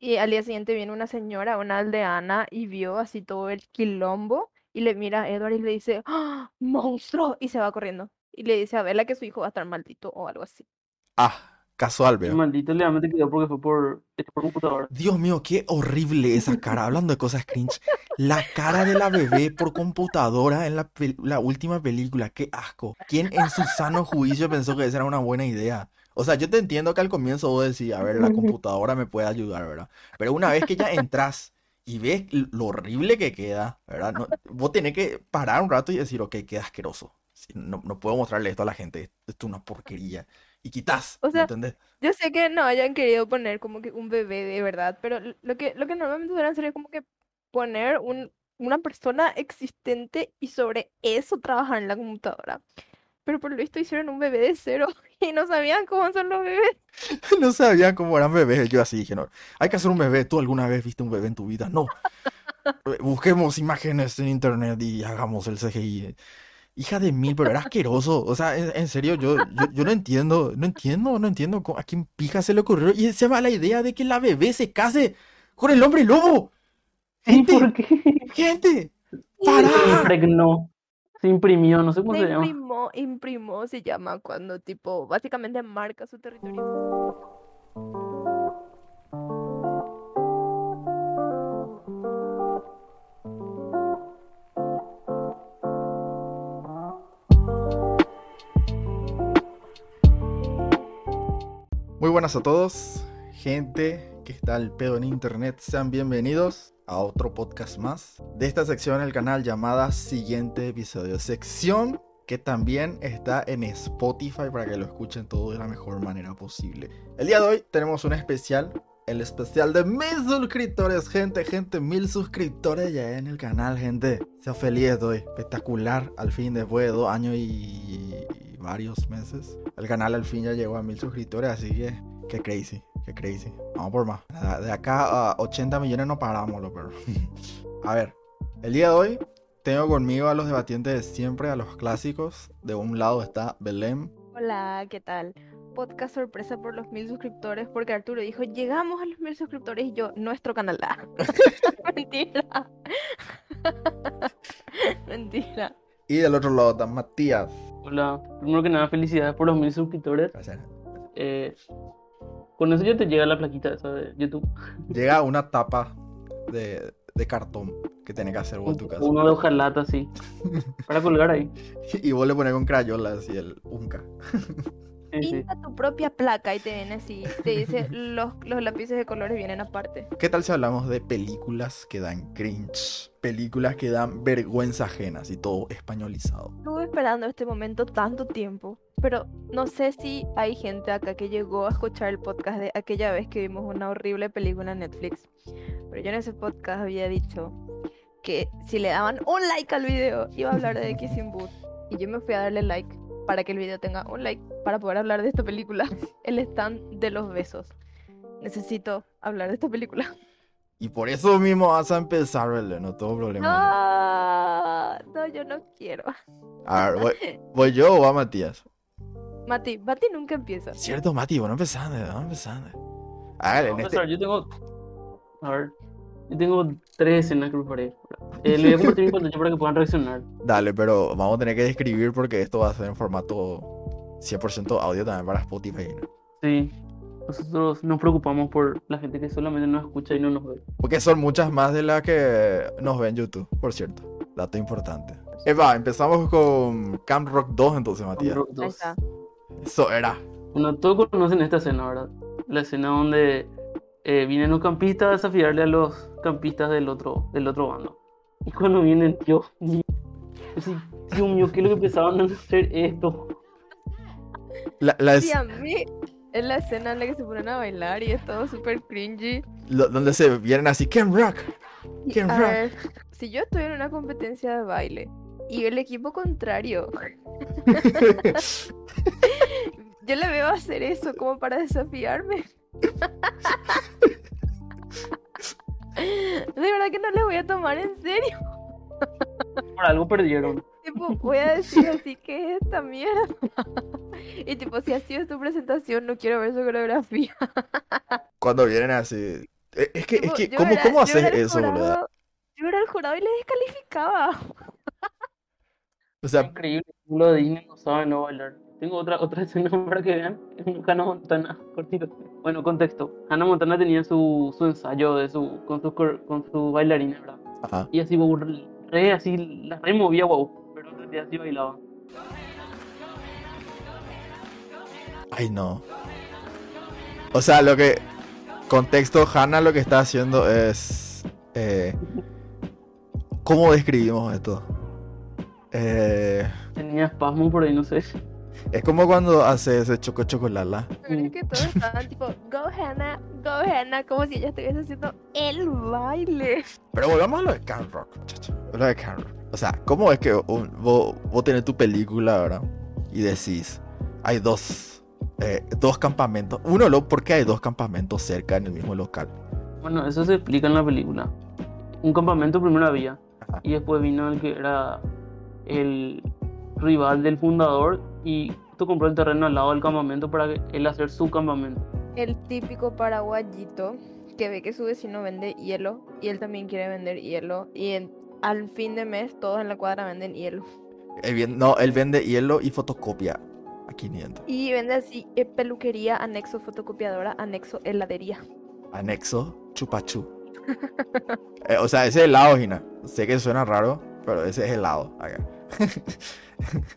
Y al día siguiente viene una señora, una aldeana, y vio así todo el quilombo. Y le mira a Edward y le dice, ¡Ah, ¡monstruo! Y se va corriendo. Y le dice a Bella que su hijo va a estar maldito o algo así. Ah, casual, El veo. maldito legalmente quedó porque fue por, por computadora. Dios mío, qué horrible esa cara. Hablando de cosas cringe. La cara de la bebé por computadora en la, la última película. Qué asco. ¿Quién en su sano juicio pensó que esa era una buena idea? O sea, yo te entiendo que al comienzo vos decís, a ver, la computadora me puede ayudar, ¿verdad? Pero una vez que ya entras y ves lo horrible que queda, ¿verdad? No- vos tenés que parar un rato y decir, ok, queda asqueroso. No, no puedo mostrarle esto a la gente. Esto es una porquería. Y quitas, O ¿me sea, entendés? Yo sé que no hayan querido poner como que un bebé de verdad, pero lo que, lo que normalmente suelen hacer es como que poner un, una persona existente y sobre eso trabajar en la computadora. Pero por lo visto hicieron un bebé de cero y no sabían cómo son los bebés. No sabían cómo eran bebés. Yo así dije, no, hay que hacer un bebé. ¿Tú alguna vez viste un bebé en tu vida? No. Eh, Busquemos imágenes en internet y hagamos el CGI. Hija de mil, pero era asqueroso. O sea, en, en serio, yo, yo, yo no entiendo, no entiendo, no entiendo a quién pija se le ocurrió. Y se va la idea de que la bebé se case con el hombre lobo. ¿Y Gente, por qué? gente, Se para. impregnó. Se imprimió, no sé cómo Se se llama. imprimó, imprimó se llama cuando tipo básicamente marca su territorio. Muy buenas a todos, gente que está al pedo en internet. Sean bienvenidos a otro podcast más de esta sección del canal llamada Siguiente Episodio. Sección que también está en Spotify para que lo escuchen todo de la mejor manera posible. El día de hoy tenemos un especial. El especial de mil suscriptores, gente, gente, mil suscriptores ya en el canal, gente. Sea feliz estoy, espectacular, al fin, después de dos años y varios meses. El canal al fin ya llegó a mil suscriptores, así que, qué crazy, qué crazy. Vamos por más. De de acá a 80 millones no paramos, lo pero. a ver, el día de hoy tengo conmigo a los debatientes de siempre, a los clásicos. De un lado está Belém. Hola, ¿qué tal? Podcast sorpresa por los mil suscriptores, porque Arturo dijo, llegamos a los mil suscriptores y yo, nuestro canal. Mentira. Mentira. Y del otro lado está Matías. Hola, primero que nada, felicidades por los mil suscriptores. Gracias. Eh, con eso ya te llega la plaquita esa de YouTube. Llega una tapa de, de cartón que tenés que hacer vos en tu casa. Uno de hojalata así. Para colgar ahí. Y vos le pones con crayola así el unca. Sí, sí. Pinta tu propia placa y te viene así, te dice, los, los lápices de colores vienen aparte. ¿Qué tal si hablamos de películas que dan cringe? Películas que dan vergüenza ajenas y todo españolizado. Estuve esperando este momento tanto tiempo, pero no sé si hay gente acá que llegó a escuchar el podcast de aquella vez que vimos una horrible película en Netflix. Pero yo en ese podcast había dicho que si le daban un like al video iba a hablar de Kissing Booth. Y yo me fui a darle like para que el video tenga un like para poder hablar de esta película. El stand de los besos. Necesito hablar de esta película. Y por eso mismo vas a empezar, ¿verdad? No tengo problema. No, no, yo no quiero. A ver, voy, voy yo o va Matías. Mati, Mati nunca empieza. Cierto, Mati, bueno, empezando, vamos empezando. A ver, en Vamos a este... Yo tengo. A ver. Yo tengo tres escenas que preparé. Eh, le voy a compartir mi pantalla para que puedan reaccionar. Dale, pero vamos a tener que describir porque esto va a ser en formato 100% audio también para Spotify. ¿no? Sí. Nosotros nos preocupamos por la gente que solamente nos escucha y no nos ve. Porque son muchas más de las que nos ven en YouTube, por cierto. Dato importante. Eva, empezamos con Camp Rock 2 entonces, Matías. Rock Ahí 2. Eso era. Bueno, todos conocen esta escena, ¿verdad? La escena donde eh, vienen los campistas a desafiarle a los campistas del otro, del otro bando. Y cuando vienen, Dios mío, Dios mío, ¿qué es lo que pensaban en hacer esto? La, la es- Sí, a mí es la escena en la que se ponen a bailar y es todo súper cringy. lo- donde se vienen así, Camp Rock. A raro. ver, si yo estoy en una competencia de baile y el equipo contrario, yo le veo hacer eso como para desafiarme. De verdad que no les voy a tomar en serio. Por algo perdieron. Tipo, voy a decir así que es esta mierda. Y tipo, si así es tu presentación, no quiero ver su coreografía. Cuando vienen así, Eh, Es que, es que, ¿cómo, cómo haces eso, boludo? Yo era el jurado y le descalificaba. O sea, Increíble, lo de Disney no sabe no bailar. Tengo otra, otra escena para que vean. Hannah Montana, cortito. Bueno, contexto. Hannah Montana tenía su, su ensayo de su, con cor- con su bailarina, ¿verdad? ajá. Y así, wow, re, así, la removía, wow. Pero en realidad sí bailaba. Ay, no. O sea, lo que. Contexto, Hannah lo que está haciendo es. eh, ¿Cómo describimos esto? Eh, Tenía espasmo por ahí, no sé. es como cuando hace ese choco chocolala. Pero es que todos estaban tipo, go Hannah, go Hannah, como si ella estuviese haciendo el baile. Pero volvamos a lo de Camp Rock, muchacho. Lo de Camp Rock. O sea, ¿cómo es que un- vos, vos tenés tu película, ¿verdad? Y decís, hay dos, eh, dos campamentos. Uno, lo, ¿por qué hay dos campamentos cerca en el mismo local? Bueno, eso se explica en la película. Un campamento primero había. Ajá. Y después vino el que era el rival del fundador. Y tú compró el terreno al lado del campamento para él hacer su campamento. El típico paraguayito que ve que su vecino vende hielo y él también quiere vender hielo. Y en- al fin de mes todos en la cuadra venden hielo. Él no, él vende hielo y fotocopia a 500. Y vende así eh, peluquería, anexo fotocopiadora, anexo heladería. Anexo, chupachú. Eh, o sea, ese es helado, Gina. Sé que suena raro, pero ese es helado. acá.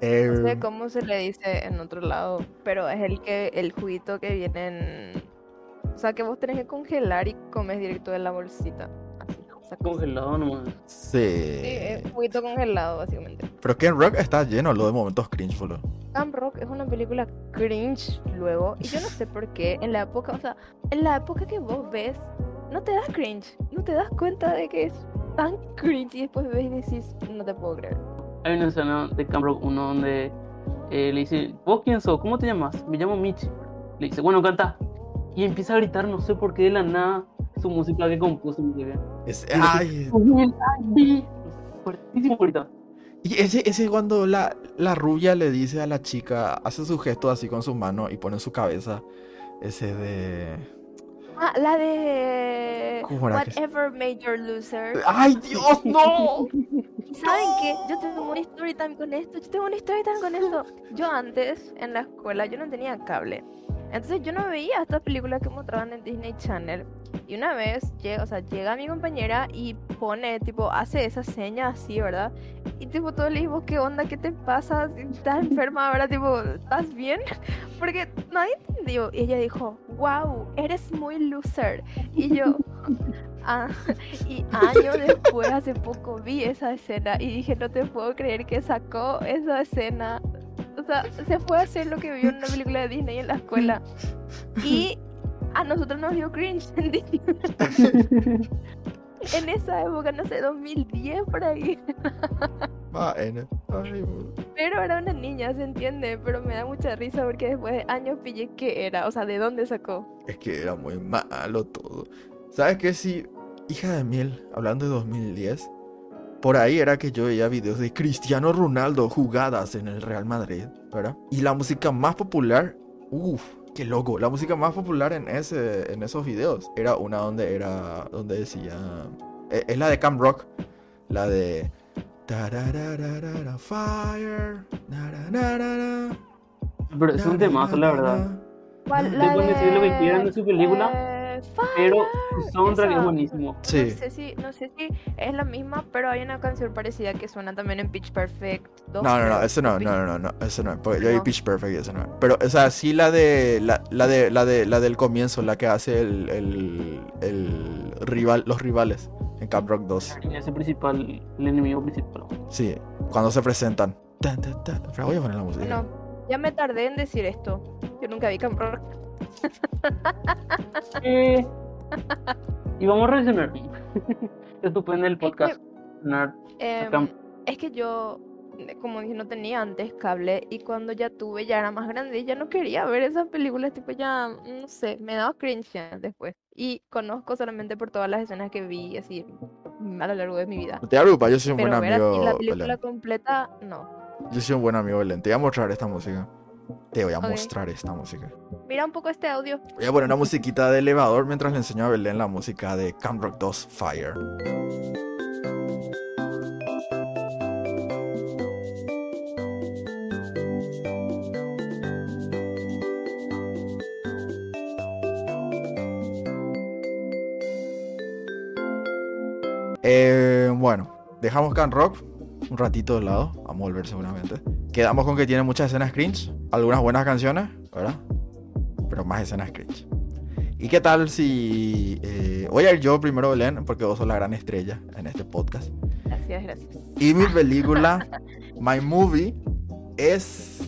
Eh, No sé cómo se le dice en otro lado, pero es el que el juguito que viene en... O sea, que vos tenés que congelar y comes directo de la bolsita. Así, esa cosa. Congelado nomás. sí. Sí, es juguito congelado, básicamente. Pero Ken Rock está lleno lo de momentos cringe, boludo. Camp Rock es una película cringe luego, y yo no sé por qué, en la época, o sea, en la época que vos ves, no te das cringe, no te das cuenta de que es tan cringe, y después ves y decís, no te puedo creer. Hay una escena de Camp Rock 1 donde eh, le dice, ¿vos quién sos? ¿Cómo te llamas? Me llamo Michi. Le dice, bueno, canta. Y empieza a gritar, no sé por qué de la nada, su música que compuso. Es- ay, "Ay", Fuertísimo grita. y ese, ese cuando la, la rubia le dice a la chica, hace su gesto así con su mano y pone en su cabeza ese de... Ah, la de ¿Cómo era que se- Whatever Made Your Loser. ¡Ay, Dios, no! ¿Y saben qué? Yo tengo una story time con esto, yo tengo una story time con esto. Yo antes, en la escuela, yo no tenía cable. Entonces yo no veía estas películas que mostraban en Disney Channel. Y una vez, o sea, llega mi compañera y pone, tipo, hace esa seña así, ¿verdad? Y tipo, todos le dijimos, ¿qué onda? ¿Qué te pasa? ¿Estás enferma ahora? Tipo, ¿estás bien? Porque nadie entendió. Y ella dijo, wow, eres muy loser. Y yo, ah, y años después, hace poco, vi esa escena y dije, no te puedo creer que sacó esa escena. Sea, se fue a hacer lo que vio en una película de Disney en la escuela. Y a nosotros nos dio cringe en Disney. En esa época, no sé, 2010 por ahí. Pero era una niña, se entiende. Pero me da mucha risa porque después de años pillé qué era. O sea, ¿de dónde sacó? Es que era muy malo todo. ¿Sabes qué? Si, hija de miel, hablando de 2010, por ahí era que yo veía videos de Cristiano Ronaldo jugadas en el Real Madrid, ¿verdad? Y la música más popular, uff, qué loco, la música más popular en, ese, en esos videos era una donde era, donde decía, eh, es la de Camp Rock, la de... Fire. Pero es un temazo, la verdad. ¿Cuál? La decir lo que quieran de su película, Pero su soundtrack es Esa. buenísimo. Sí. No sé si, no sé si es la misma, pero hay una canción parecida que suena también en Pitch Perfect. 2, No, no, no, ese no, no, no, no, no, ese no, porque yo vi No. Pitch Perfect y ese no. Pero, o sea, sí la de, la, la de, la de, la del comienzo, la que hace el, el, el rival, los rivales en Camp Rock 2. Y ese principal, el enemigo principal. Sí, cuando se presentan. Tan, tan, tan. Pero voy a poner la música. Bueno, ya me tardé en decir esto. Yo nunca vi Camp Rock. Eh, y vamos a reaccionar. Estupendo el podcast. Nerd. Em, Camp- es que yo, eh, como dije, no tenía antes cable y cuando ya tuve, ya era más grande y ya no quería ver esas películas, tipo ya, no sé, me daba cringe ya después. Y conozco solamente por todas las escenas que vi así a lo largo de mi vida. Te preocupes, yo soy un Pero buen ver así la amigo, película Belén. completa, no. Yo soy un buen amigo, Belén. Te voy a mostrar esta música. Te voy a mostrar esta música. Mira un poco este audio. Voy a poner una musiquita de elevador mientras le enseño a Belén la música de Camp Rock 2 Fire. Eh, bueno, dejamos Camp Rock un ratito de lado. Vamos a volver seguramente. Quedamos con que tiene muchas escenas cringe, algunas buenas canciones, ¿verdad? Pero más escenas cringe. ¿Y qué tal si... eh, voy a ir yo primero, Belén, porque vos sos la gran estrella en este podcast. Gracias, gracias. Y mi película, My Movie, es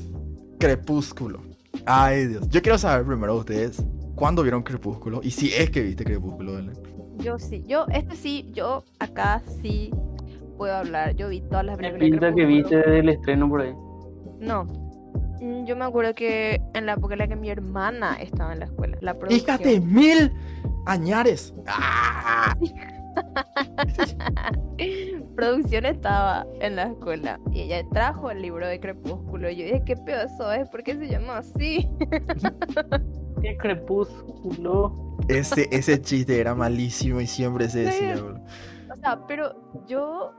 Crepúsculo. Ay, Dios. Yo quiero saber primero ustedes, ¿cuándo vieron Crepúsculo? Y si es que viste Crepúsculo, Belén. Yo sí, yo, este sí, yo acá sí puedo hablar. Yo vi todas las películas. de pinta que viste del estreno por ahí. No. Mm, Yo me acuerdo que en la época en la que mi hermana estaba en la escuela, la producción. Fíjate, mil añares. ¡Ah! producción estaba en la escuela y ella trajo el libro de Crepúsculo. Y yo dije, ¿qué pedazo es? ¿Por qué se llama así? Qué crepúsculo. Ese, ese chiste era malísimo y siempre se decía, Sí. bro. O sea, pero yo,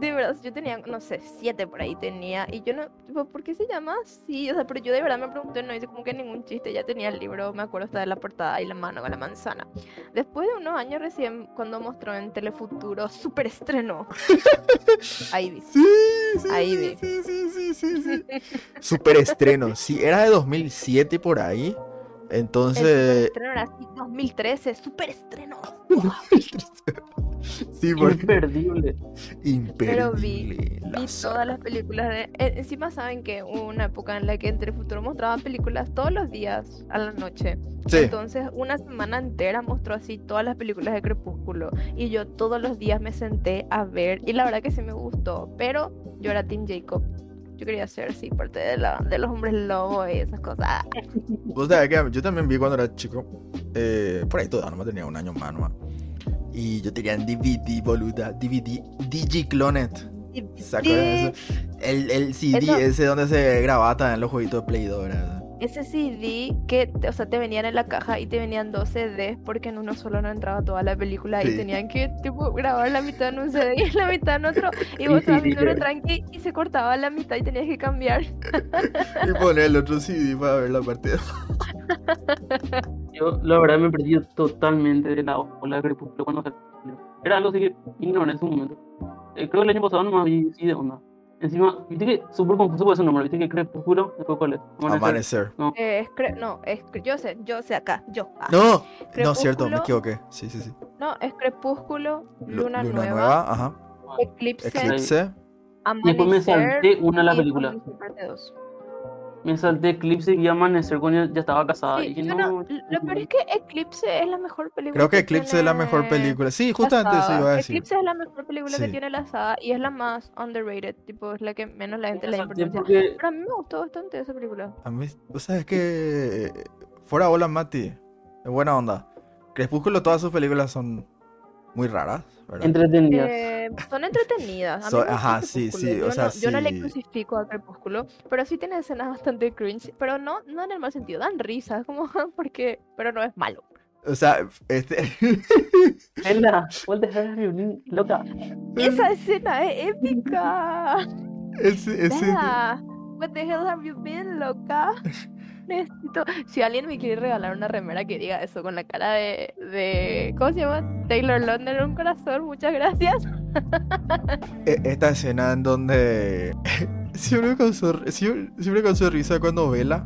de verdad, yo tenía, no sé, siete por ahí tenía. Y yo no, tipo, ¿por qué se llama así? O sea, pero yo de verdad me pregunté, no hice como que ningún chiste. Ya tenía el libro, me acuerdo hasta de la portada y la mano con la manzana. Después de unos años recién, cuando mostró en Telefuturo, super estreno. ahí vi. Sí, sí, Ahí vi. sí, sí, sí, sí, sí. Super estreno. Sí, era de 2007 por ahí. El Entonces, superestreno era así, 2013, super estreno. sí, por Imperdible. Pero vi- imperdible. la Vi saga. todas las películas de. eh, encima saben que hubo una época en la que en Telefuturo mostraban películas todos los días a la noche. Sí, Entonces, una semana entera mostró así todas las películas de Crepúsculo. Y yo todos los días me senté a ver. Y la verdad que sí me gustó. Pero yo era Team Jacob. Yo quería ser así, parte de, la, de los hombres lobos y esas cosas. vos sabés que yo también vi cuando era chico. eh, por ahí todavía no me tenía un año más nomás. Y yo tenía en DVD, boluda. DVD, DigiClonet. ¿Se acuerdan de eso? El, el CD Eso- ese donde se grababa también los jueguitos de Play 2, ¿verdad? Ese CD que, te- o sea, te venían en la caja y te venían dos CDs porque en uno solo no entraba toda la película Sí. y tenían que, tipo, grabar la mitad en un CD y la mitad en otro y vos estabas viendo uno tranqui y se cortaba la mitad y tenías que cambiar. Y poner el otro CD para ver la parte de Yo, la verdad, me perdí totalmente de la ola de crepúsculo cuando salió. Era algo así que ignoré en su momento. Eh, creo que el año pasado nomás vi sí de onda. Encima, viste que súper confuso ese nombre. Viste que crepúsculo, después cuál es. Amanecer. Eh, es cre- no, es, cre- yo sé, yo sé acá, yo. ah. No, no, cierto, me equivoqué. Sí, sí, sí. No, es Crepúsculo, Lu- Luna, Nueva, ajá. Eclipse, Eclipse. Y después me Amanecer salté una de las películas. Me salté Eclipse y Amanecer cuando ya, ya estaba casada. Sí, y dije, no, no- lo peor es que Eclipse es la mejor película. Creo que Eclipse es la mejor película. Sí, justamente eso iba a decir. Eclipse es la mejor película Sí. que tiene la saga y es la más underrated, tipo, es la que menos la gente le da salté importancia. porque Pero a mí me gustó bastante esa película. A mí, o sea, es que. Fuera hola, Mati. Es buena onda. Crepúsculo, todas sus películas son muy raras, ¿verdad? entretenidas. Eh, son entretenidas. A So- ajá, sí, sí, Yo o sea, no, yo no le crucifico a Crepúsculo, pero sí tiene escenas bastante cringe. Pero no, no en el mal sentido, dan risas, como porque. Pero no es malo. O sea, este. Ella, what the hell are you doing? loca. Esa escena es épica. ese, ese- Vea, What the hell have you been, loca? Necesito. Si alguien me quiere regalar una remera que diga eso con la cara de. ¿Cómo se llama? Taylor Lautner un corazón, muchas gracias. e- esta escena en donde. siempre, causó, siempre, siempre causó risa cuando Vela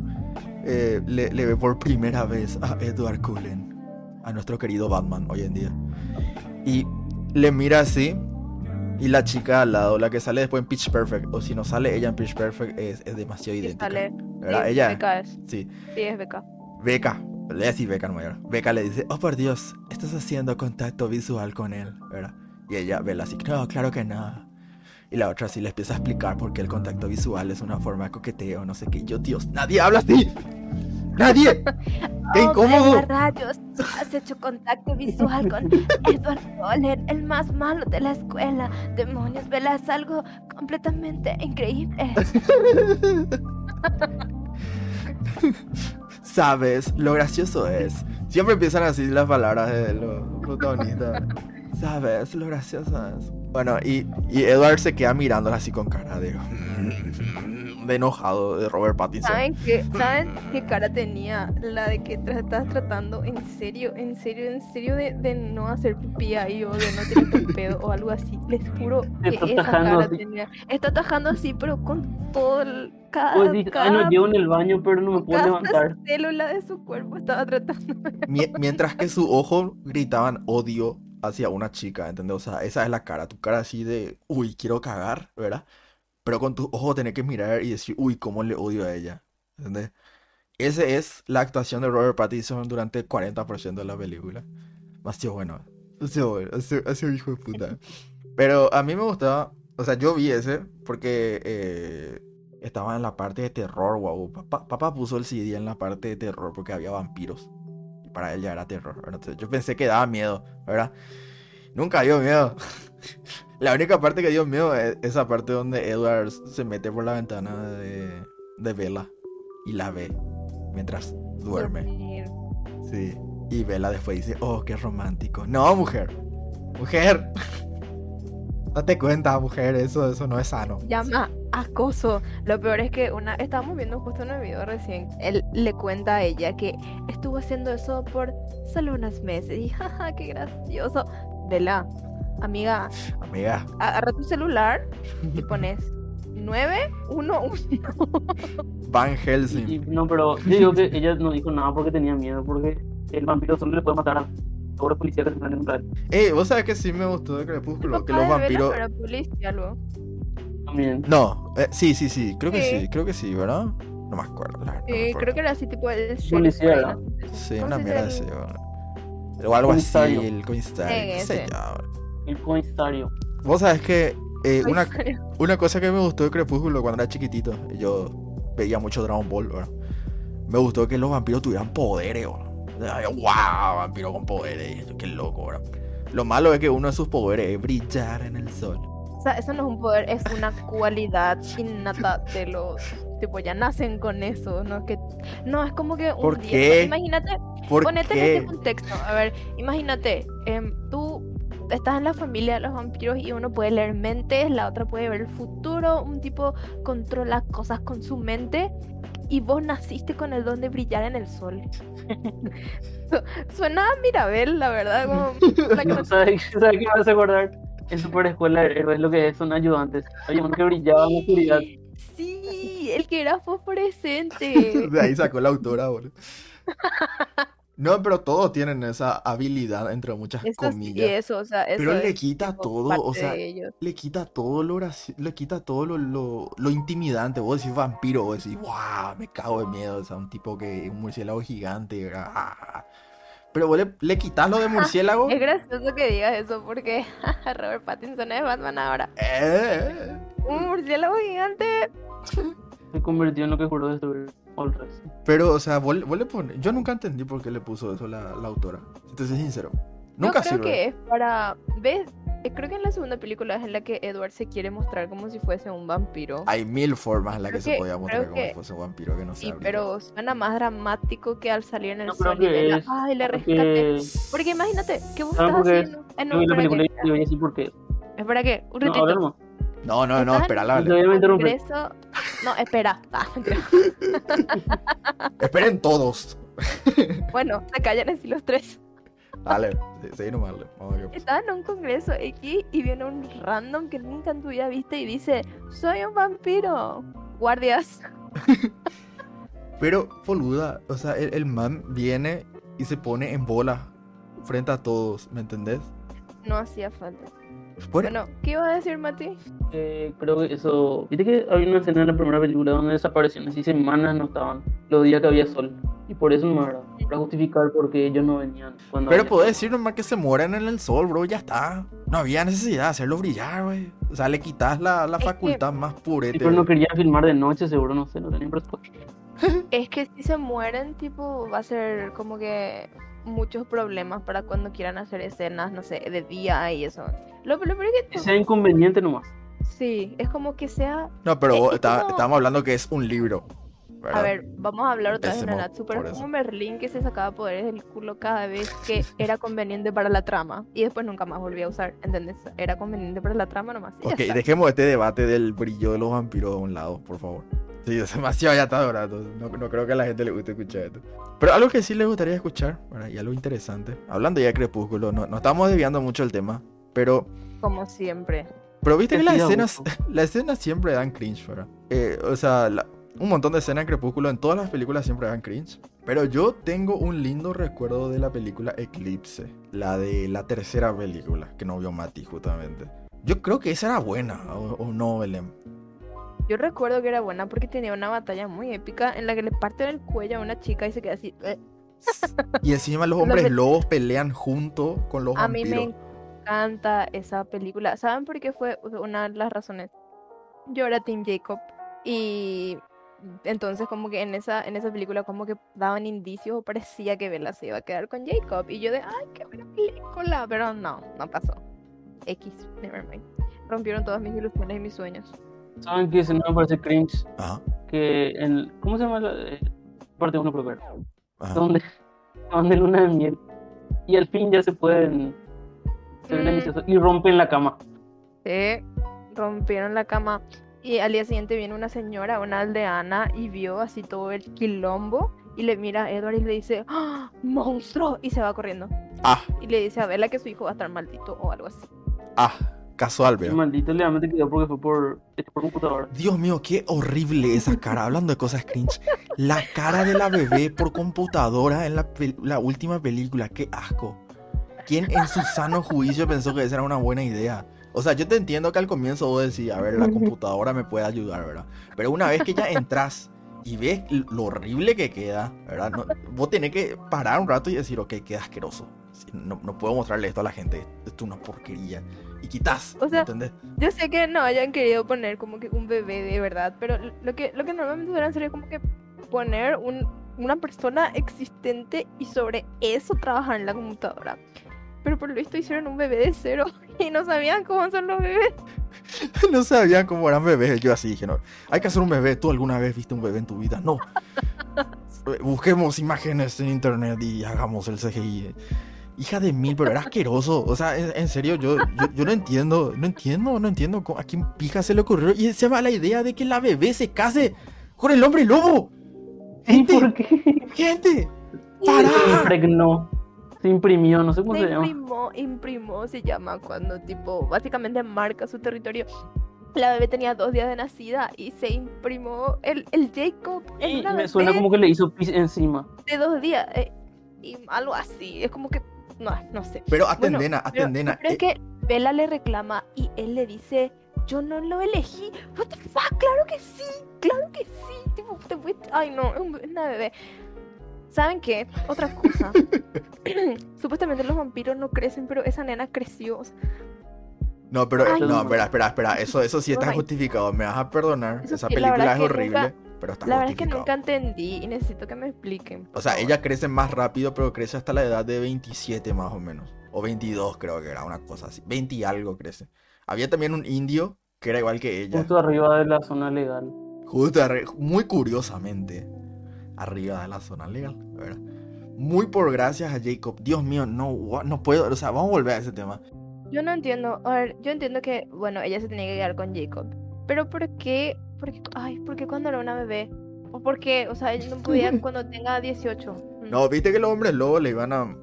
eh, le ve por primera vez a Edward Cullen, a nuestro querido Batman hoy en día. Y le mira así. Y la chica al lado, la que sale después en Pitch Perfect, o si no sale ella en Pitch Perfect, es, es demasiado idéntica. sale. ¿verdad? sí, ella, Beca es. sí. Sí, es Beca. Beca, le decir Beca, no llamo. Beca le dice, oh por Dios, estás haciendo contacto visual con él, ¿verdad? Y ella ve así, no, claro que no. Y la otra así le empieza a explicar por qué el contacto visual es una forma de coqueteo, no sé qué. Y yo, Dios, nadie habla así. Nadie. ¡Qué Oh, incómodo! Rayos, has hecho contacto visual con Edward Cullen, el más malo de la escuela. Demonios, Vela, es algo completamente increíble. Sabes, lo gracioso es. Siempre empiezan así las palabras de los protagonistas. Sabes, lo gracioso es. Bueno, y, y Edward se queda mirándola así con cara de. de enojado de Robert Pattinson. ¿Saben qué, ¿Saben qué cara tenía? La de que tra- estás tratando en serio, en serio, en serio de, de no hacer pipí ahí o de no tirarte el pedo o algo así. Les juro que Está esa tajando cara así. tenía. Está tajando así, pero con todo el. Cada, Pues dice, ay, no cada- llevo en el baño, pero no me puedo cada levantar. célula de su cuerpo estaba tratando. Mie- mientras que sus ojos gritaban odio hacia una chica, ¿entendés? O sea, esa es la cara, tu cara así de, uy, quiero cagar, ¿verdad? Pero con tus ojos tenés que mirar y decir, uy, cómo le odio a ella, ¿entendés? Esa es la actuación de Robert Pattinson durante el 40% de la película. Tío bueno, ha sido bueno, ha sido- hijo de puta. Pero a mí me gustaba, o sea, yo vi ese porque eh, estaba en la parte de terror, wow. Papá, papá puso el CD en la parte de terror porque había vampiros. Para él ya era terror. ¿verdad? Entonces, yo pensé que daba miedo, ¿verdad? Nunca dio miedo. la única parte que dio miedo es esa parte donde Edward se mete por la ventana de, de Bella y la ve mientras duerme. Sí. Y Bella después dice, oh, qué romántico. No, mujer. Mujer. Date cuenta, mujer, eso, eso no es sano. Llama acoso. Lo peor es que una estábamos viendo justo en el video recién. Él le cuenta a ella que estuvo haciendo eso por solo unos meses. Y jaja, qué gracioso. Vela, amiga, Amiga. agarra tu celular y pones 911. Van Helsing. Y- no, pero yo digo que ella no dijo nada porque tenía miedo, porque el vampiro solo le puede matar a pobre policía que se están en un plan. Eh, vos sabés que sí me gustó de Crepúsculo, que los vampiros... era policía, luego. También. No, eh, sí, sí, sí, creo que Sí. sí, creo que sí, ¿verdad? No me acuerdo, la verdad. me Eh, acuerdo. creo que era así tipo el Policía, ¿verdad? no. Sí, ¿Cómo una mierda así, bueno. O algo así, el comisario, Sí, qué yo. El comisario. Vos sabés que eh, una, una cosa que me gustó de Crepúsculo cuando era chiquitito, y yo veía mucho Dragon Ball, ¿verdad? Me gustó que los vampiros tuvieran poderes, ¿verdad? ¡Wow! Vampiro con poderes, qué loco, ¿verdad? Lo malo es que uno de sus poderes es brillar en el sol. O sea, eso no es un poder, es una cualidad innata de los. Tipo, ya nacen con eso, ¿no? Es que, no, es como que un ¿Por día- qué? Imagínate, ¿Por ponete en este contexto. A ver, imagínate, em, tú estás en la familia de los vampiros y uno puede leer mentes, la otra puede ver el futuro, un tipo controla cosas con su mente y vos naciste con el don de brillar en el sol. Su- Suena a Mirabel, la verdad, como la que no- ¿Sabes, ¿Sabes qué vas a acordar? En Super Escuela de Héroes lo que es, son ayudantes. Hay uno que brillaba en la oscuridad. Sí, el que era fosforescente. De ahí sacó la autora, boludo. No, pero todos tienen esa habilidad, entre muchas Eso sí, comillas. eso, o sea, eso Pero le quita todo, o sea, le quita todo lo le quita todo lo, lo, lo intimidante. Vos decís vampiro, vos decís, wow, me cago de miedo. O sea, un tipo que, un murciélago gigante. ah. Pero vos le, le quitas lo de murciélago. Es gracioso que digas eso porque Robert Pattinson es Batman ahora. Eh, Un murciélago gigante. Se convirtió en lo que juró destruir All Res. Pero, o sea, vos, le- vos le pones. Yo nunca entendí por qué le puso eso la, la autora. Si te soy sincero. Nunca Yo creo sirve. que es para. ¿Ves? Eh, Creo que en la segunda película es en la que Edward se quiere mostrar como si fuese un vampiro. Hay mil formas en las que Creo se que- podía mostrar como si que- fuese un vampiro que no Sí, pero suena más dramático que al salir en el No, sol y que verla, es- Ay, le rescaté. Porque Porque imagínate que vos ¿Saben estás qué es? haciendo. No, vi la espera película que- y voy a decir por qué. Espera que, un No, ratito. No. No, no, espera, un la congreso- No, espera. Ah. Esperen todos. bueno, se callan así los tres. Dale, sí, sí, nomás. Estaba en un congreso X y viene un random que nunca en tu vida viste y dice, soy un vampiro. Guardias. Pero, boluda, o sea, el, el man viene y se pone en bola frente a todos, ¿me entendés? No hacía falta. Bueno, Bueno, ¿qué iba a decir Mati? Eh, creo que eso. Viste que había una escena en la primera película donde desaparecieron así semanas no estaban. Los días que había sol. Y por eso no era. Para justificar por qué ellos no venían. Cuando pero podés decir nomás que se mueren en el sol, bro, ya está. No había necesidad de hacerlo brillar, güey. O sea, le quitas la, la Es que- facultad más Sí, purete. pero no querían filmar de noche, seguro, no sé, no tenían presupuesto. Es que si se mueren, tipo, va a ser como que muchos problemas para cuando quieran hacer escenas, no sé, de día y eso. Lo, lo peor es Que que sea inconveniente nomás. sí, es como que sea No, pero Es vos- está- como- estamos hablando que es un libro. ¿verdad? A ver, vamos a hablar otra vez de Nanatsu, pero es como Merlín que se sacaba poderes del culo cada vez que era conveniente para la trama y después nunca más volvía a usar, ¿entendés? Era conveniente para la trama nomás. y Ok, dejemos este debate del brillo de los vampiros a un lado, por favor. Sí, es demasiado ya está dorado. No, no creo que a la gente le guste escuchar esto. Pero algo que sí le gustaría escuchar, ¿verdad? y algo interesante. Hablando ya de Crepúsculo, no, no estamos desviando mucho el tema. Pero, Como siempre. pero viste que las escenas, las escenas siempre dan cringe, ¿verdad? Eh, o sea, la- un montón de escenas en Crepúsculo en todas las películas siempre dan cringe. Pero yo tengo un lindo recuerdo de la película Eclipse, la de la tercera película que no vio Mati justamente. Yo creo que esa era buena, o, o no, Belén. Yo recuerdo que era buena porque tenía una batalla muy épica en la que le parten el cuello a una chica y se queda así. "Eh". Y encima los Lo hombres lobos pelean junto con los A mí vampiros. me encanta esa película. ¿Saben por qué fue una de las razones? Yo era Team Jacob y entonces como que en esa, en esa película como que daban indicios o parecía que Bella se iba a quedar con Jacob y yo de, ay, qué buena película, pero no, no pasó. X, nevermind. Rompieron todas mis ilusiones y mis sueños. ¿Saben qué escena me parece cringe? Ajá, Que en. ¿Cómo se llama la. eh, parte uno creo que era, ajá. Donde van de luna de miel. Y al fin ya se pueden. Se ven Mm. y rompen la cama. Sí, rompieron la cama y al día siguiente viene una señora, una aldeana, y vio así todo el quilombo y le mira a Edward y le dice, ¡Ah, monstruo, y se va corriendo. Ah, Y le dice a Bella que su hijo va a estar maldito o algo así. ah, casual, veo. maldito legalmente quedó porque fue por, hecho por computadora. Dios mío, qué horrible esa cara. Hablando de cosas cringe. La cara de la bebé por computadora en la, última película. Qué asco. ¿Quién en su sano juicio pensó que esa era una buena idea? O sea, yo te entiendo que al comienzo vos decís, a ver, la computadora me puede ayudar, ¿verdad? Pero una vez que ya entras y ves lo horrible que queda, ¿verdad? No- vos tenés que parar un rato y decir, ok, queda asqueroso. No puedo mostrarle esto a la gente. Esto es una porquería. Y quitas, O sea, ¿entendés? Yo sé que no hayan querido poner como que un bebé de verdad, pero lo que, lo que normalmente hacer es como que poner un, una persona existente y sobre eso trabajar en la computadora. Pero por lo visto hicieron un bebé de cero y no sabían cómo son los bebés. No sabían cómo eran bebés. Yo así dije, no, hay que hacer un bebé. ¿Tú alguna vez viste un bebé en tu vida? No. Eh, Busquemos imágenes en internet y hagamos el CGI. Hija de mil, pero era asqueroso. O sea, en, en serio, yo, yo, yo no entiendo, no entiendo, no entiendo cómo- a quién pija se le ocurrió. Y se va la idea de que la bebé se case con el hombre lobo. ¿Y Gente, por qué? gente, Se para. impregnó. Se imprimió, no sé cómo Se se llama. imprimó, imprimó se llama cuando tipo básicamente marca su territorio. La bebé tenía dos días de nacida y se imprimó el, el Jacob en Y me suena como que le hizo pis encima. de dos días. eh, y algo así. Es como que. No, no sé. Pero Bueno, atendena, Pero, atendena. pero es eh, que Bella le reclama y él le dice, yo no lo elegí. What the fuck, claro que sí, claro que sí. Tipo, te Ay no, es un- es una bebé. ¿Saben qué? Otra cosa. Supuestamente los vampiros no crecen, pero esa nena creció. o sea, No, pero Ay, no, espera, espera, espera. Eso, eso sí está justificado. Me vas a perdonar. Eso Esa película es horrible, nunca- pero está la verdad es que nunca entendí y necesito que me expliquen. O sea, favor. ella crece más rápido, pero crece hasta la edad de 27 más o menos. O 22 creo que era, una cosa así. 20 y algo crece. Había también un indio que era igual que ella. Justo arriba de la zona legal. Justo arri- muy curiosamente, arriba de la zona legal, ¿verdad? Muy por gracias a Jacob. Dios mío, no, no puedo. O sea, vamos a volver a ese tema. Yo no entiendo. A ver, yo entiendo que, bueno, ella se tenía que quedar con Jacob. Pero ¿por qué? ¿Por qué? Ay, ¿por qué cuando era una bebé? ¿O por qué? O sea, ella no podía cuando tenga 18. Mm. No, viste que los hombres lobos le iban a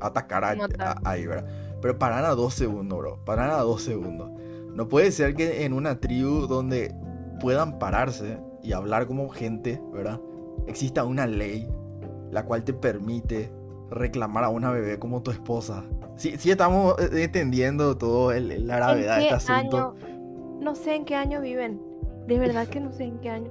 atacar a, a- ahí, ¿verdad? Pero paran a dos segundos, bro. Paran a dos segundos. No puede ser que en una tribu donde puedan pararse y hablar como gente, ¿verdad? Exista una ley la cual te permite reclamar a una bebé como tu esposa. Sí, sí estamos eh, entendiendo todo el- la gravedad de ¿En este asunto. año? No sé en qué año viven. De verdad que no sé en qué año.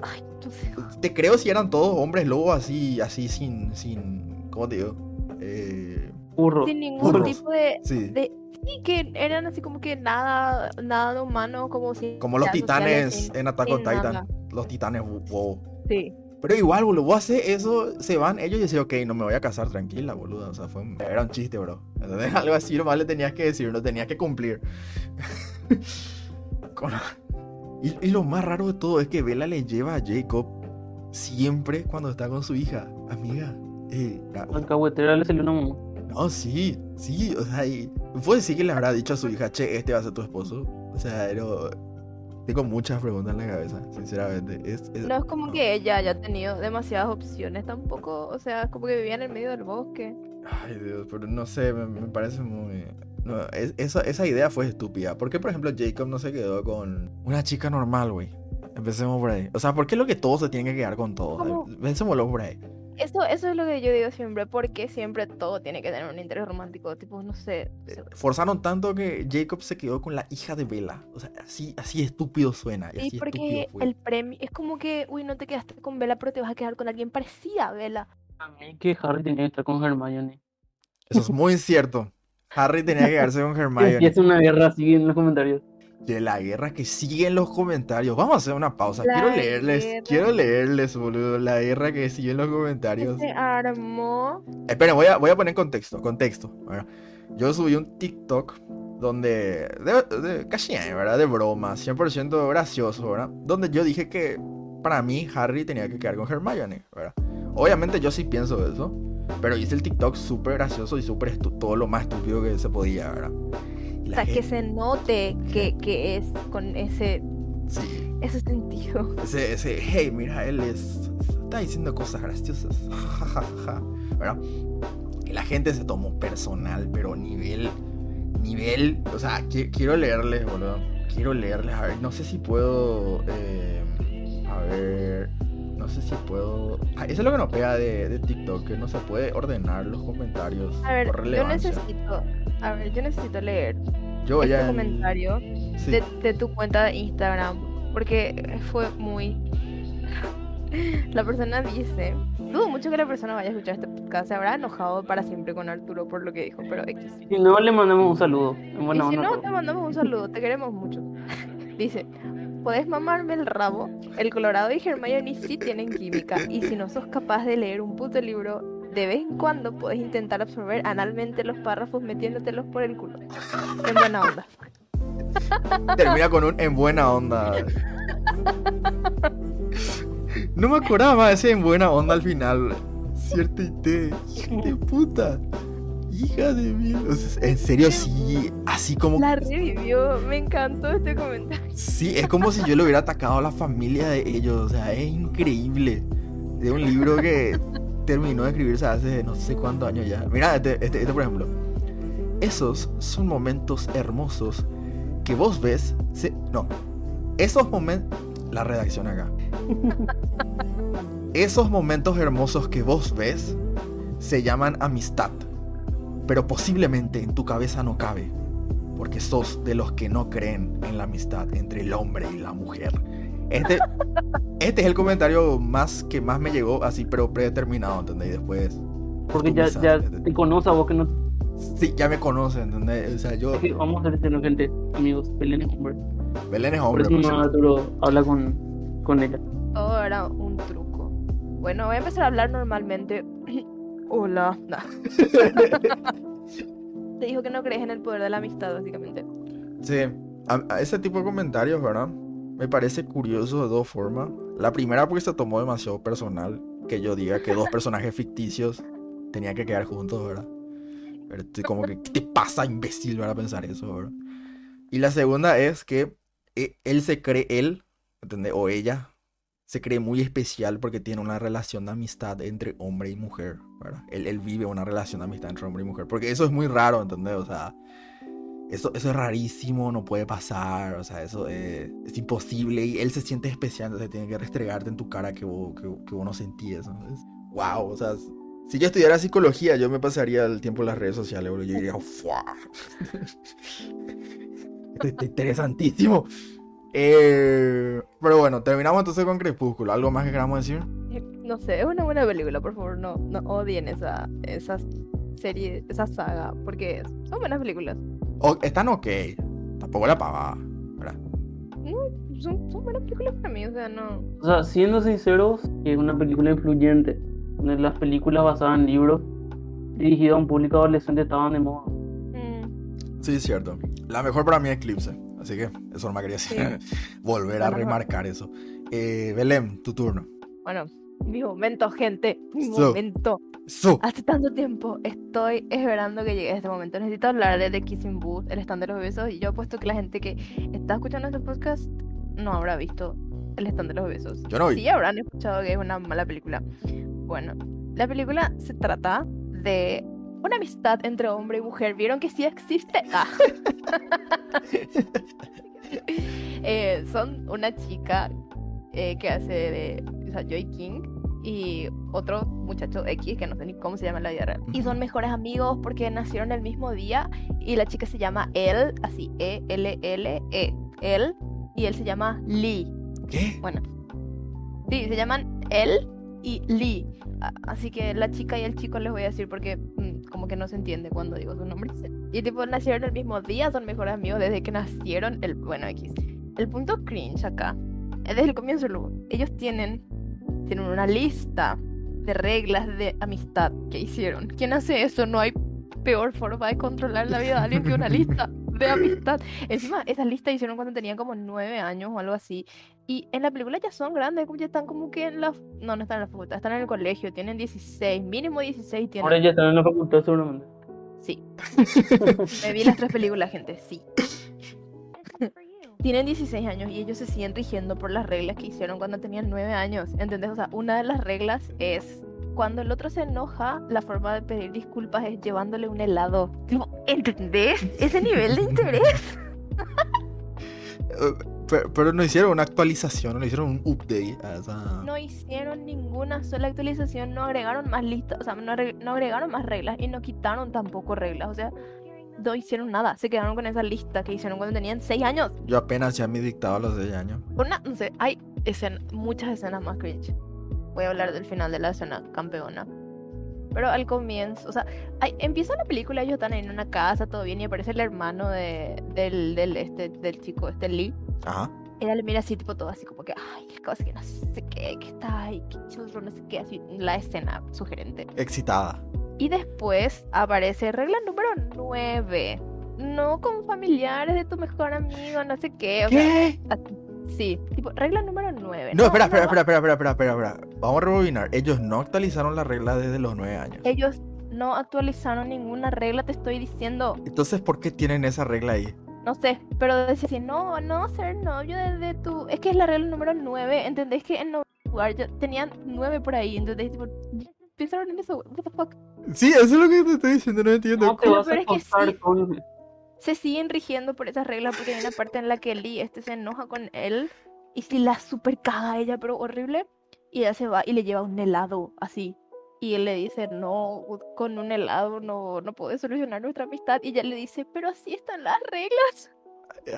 Ay, no sé. Te creo si eran todos hombres lobos así, así sin, sin, ¿cómo te digo? Eh, Burro. Sin ningún Burros. tipo de, sí. de. Sí, que eran así como que nada, nada de humano, como si. Como los titanes en Attack on Titan. nada. Los titanes, wow. Sí. Pero igual, boludo, vos haces eso, se van ellos y dicen, ok, no me voy a casar, tranquila, boludo. O sea, fue un- era un chiste, bro. ¿Entendés? Algo así nomás le tenías que decir, no tenías que cumplir. Con- y, y lo más raro de todo es que Bella le lleva a Jacob siempre cuando está con su hija, amiga. Eh, la- Al cahuetera le salió una mamá. no, sí, sí, o sea, y puede decir que le habrá dicho a su hija, che, este va a ser tu esposo. O sea, pero tengo muchas preguntas en la cabeza, sinceramente. Es, es- No es como que ella haya tenido demasiadas opciones tampoco. O sea, como que vivía en el medio del bosque. Ay, Dios, pero no sé, me, me parece muy... no, es- esa, esa idea fue estúpida. ¿Por qué, por ejemplo, Jacob no se quedó con una chica normal, güey? Empecemos por ahí. O sea, ¿por qué es lo que todos se tienen que quedar con todos? ¿Cómo? Pensémoslo por ahí. Eso, eso es lo que yo digo siempre. Porque siempre todo tiene que tener un interés romántico. Tipo, no sé. Eh, Forzaron tanto que Jacob se quedó con la hija de Bella. O sea, así, así estúpido suena. Y Sí, así porque estúpido fue. el premio es como que, uy, no te quedaste con Bella, pero te vas a quedar con alguien parecido a Bella. A mí que Harry tenía que estar con Hermione. Eso es muy cierto. Harry tenía que quedarse con Hermione. empieza una guerra así en los comentarios. De la guerra que sigue en los comentarios. Vamos a hacer una pausa. La quiero leerles, guerra. quiero leerles, boludo. La guerra que sigue en los comentarios. Se armó. Esperen, voy a, voy a poner contexto. Contexto. ¿verdad? Yo subí un TikTok donde. De, de, casi, ¿verdad? De broma, 100% gracioso, ¿verdad? Donde yo dije que para mí Harry tenía que quedar con Hermione, ¿verdad? Obviamente yo sí pienso eso. Pero hice el TikTok súper gracioso y súper todo lo más estúpido que se podía, ¿verdad? O sea, que se note que, que es con ese, Sí. ese sentido. Ese, ese, hey, mira, él es, está diciendo cosas graciosas. ¿Verdad? Y la gente se tomó personal, pero nivel, nivel, o sea, qui- quiero leerles, boludo. Quiero leerles, a ver, no sé si puedo, eh, a ver, no sé si puedo... Ah, eso es lo que nos pega de, de TikTok, que no se puede ordenar los comentarios A ver, por yo relevancia. necesito, a ver, yo necesito leer Yo este comentario Sí. de, de tu cuenta de Instagram, porque fue muy... La persona dice, dudo mucho que la persona vaya a escuchar este podcast, se habrá enojado para siempre con Arturo por lo que dijo, pero X. Si no, le mandamos un saludo. Buena y si no, te mandamos un saludo, te queremos mucho. Dice, podés mamarme el rabo, el Colorado y Hermione sí tienen química, y si no sos capaz de leer un puto libro, de vez en cuando podés intentar absorber analmente los párrafos metiéndotelos por el culo. En buena onda. Termina con un en buena onda. No me acordaba ese en buena onda al final. Cierto. Hija de puta. Hija de. O sea, en serio, sí. Así como. La revivió, me encantó este comentario. Sí, es como si yo le hubiera atacado a la familia de ellos. O sea, es increíble. De un libro que terminó de escribirse hace no sé cuántos años ya. Mira, este, este, este, por ejemplo. Esos son momentos hermosos que vos ves. se- no. Esos momentos. La redacción acá. Esos momentos hermosos que vos ves se llaman amistad. Pero posiblemente en tu cabeza no cabe porque sos de los que no creen en la amistad entre el hombre y la mujer. Este, este es el comentario más que más me llegó así, pero predeterminado, ¿entendés? Y después. Porque ya, ya te conoce a vos que no. Sí, ya me conocen, ¿entendés? O sea, yo. que Vamos a hacer esto, gente, amigos. Belén es hombre. Belén es Por hombre, eso por no cierto. Arturo habla con, con ella. Todo era un truco. Bueno, voy a empezar a hablar normalmente. Hola. Nah. Te dijo que no crees en el poder de la amistad, básicamente. Sí, a, a ese tipo de comentarios, ¿verdad? Me parece curioso de dos formas. La primera porque se tomó demasiado personal que yo diga que dos personajes ficticios tenían que quedar juntos, ¿verdad? Pero estoy como que, ¿qué te pasa, imbécil, para pensar eso, ¿verdad? Y la segunda es que eh, él se cree, él, ¿entendés? O ella, se cree muy especial porque tiene una relación de amistad entre hombre y mujer. Él, él vive una relación de amistad entre hombre y mujer. Porque eso es muy raro, ¿entendés? O sea, eso, eso es rarísimo, no puede pasar, o sea, eso es, es imposible y él se siente especial, entonces tiene que restregarte en tu cara que vos, que, que vos no sentís eso. wow, o sea, si yo estudiara psicología, yo me pasaría el tiempo en las redes sociales, boludo, yo diría, ¡fua! Esto está interesantísimo. Eh, pero bueno, terminamos entonces con Crepúsculo. ¿Algo más que queramos decir? Eh, No sé, es una buena película, por favor, no, no odien esa, esa serie, esa saga, porque son buenas películas. O- están ok, tampoco la pagaba, ¿verdad? Son, son buenas películas para mí, o sea, no. O sea, siendo sinceros, es una película influyente. Donde las películas basadas en libros dirigidas a un público adolescente estaban de moda. Mm, Sí, es cierto. La mejor para mí es Eclipse. Así que eso no me quería decir. Volver a La mejor. remarcar eso. Eh, Belém, tu turno. Bueno, Mi momento, gente. Mi So. momento. So, Hace tanto tiempo estoy esperando que llegue este momento. Necesito hablar de The Kissing Booth, el stand de los besos. Y yo apuesto que la gente que está escuchando este podcast no habrá visto el stand de los besos. Yo no vi. Sí habrán escuchado que es una mala película. Bueno, la película se trata de una amistad entre hombre y mujer. ¿Vieron que sí existe? Ah. Eh, son una chica eh, que hace de o sea, Joy King y otro muchacho X que no sé ni cómo se llama en la vida real. Y son mejores amigos porque nacieron el mismo día y la chica se llama Elle, así E-L-L-E, Elle, y él se llama Lee. ¿qué? Bueno, sí, se llaman Elle y Lee. Así que la chica y el chico les voy a decir porque mm, como que no se entiende cuando digo sus nombres. Y tipo, nacieron el mismo día, son mejores amigos desde que nacieron. El, bueno, X. El punto cringe acá, es desde el comienzo, ellos tienen, tienen una lista de reglas de amistad que hicieron. ¿Quién hace eso? No hay peor forma de controlar la vida de alguien que una lista de amistad. Encima, esa lista hicieron cuando tenían como nueve años o algo así. Y en la película ya son grandes, como ya están como que en la... No, no están en la facultad, están en el colegio, tienen 16, mínimo 16 tienen. Ahora ya están en la facultad seguramente. Sí. Me vi las tres películas, gente, sí. Tienen 16 años y ellos se siguen rigiendo por las reglas que hicieron cuando tenían 9 años. ¿Entendés? O sea, una de las reglas es cuando el otro se enoja, la forma de pedir disculpas es llevándole un helado. Tipo, ¿Entendés? Ese nivel de interés. Eh, Pero, pero no hicieron una actualización, no hicieron un update a esa. No hicieron ninguna sola actualización, no agregaron más listas, o sea, no, no agregaron más reglas y no quitaron tampoco reglas. O sea, no hicieron nada, se quedaron con esa lista que hicieron cuando tenían 6 años. Yo apenas ya me dictaba a los 6 años. Una, no sé, hay escena- muchas escenas más cringe. Voy a hablar del final de la escena campeona. Pero al comienzo, o sea, hay- empieza la película, ellos están en una casa, todo bien, y aparece el hermano de, del, del, este, del chico, este Lee. Ajá. Ella le mira así, tipo todo así, como que, ay, qué cosa, que no sé qué, que está ahí, qué churro, no sé qué, así, la escena sugerente. Excitada. Y después aparece regla número 9. No con familiares de tu mejor amigo, no sé qué. Sí, tipo, regla número 9. No, espera, espera, espera, espera, espera, espera, espera, espera. Vamos a rebobinar. Ellos no actualizaron la regla desde los 9 años. Ellos no actualizaron ninguna regla, te estoy diciendo. Entonces, ¿por qué tienen esa regla ahí? No sé, pero decía no, no ser novio desde tu... Es que es la regla número 9, ¿entendés? Que en no lugar ya tenían 9 por ahí, entonces, tipo, pensaron en eso, what the fuck. Sí, eso es lo que te estoy diciendo, no entiendo. ¿Cómo te Lo vas a peor es que sí. con se siguen rigiendo por esas reglas porque hay una parte en la que Lee este se enoja con él y si la super caga a ella, pero horrible. Y ella se va y le lleva un helado así. Y él le dice, no, con un helado no, no puedes solucionar nuestra amistad. Y ella le dice, pero así están las reglas.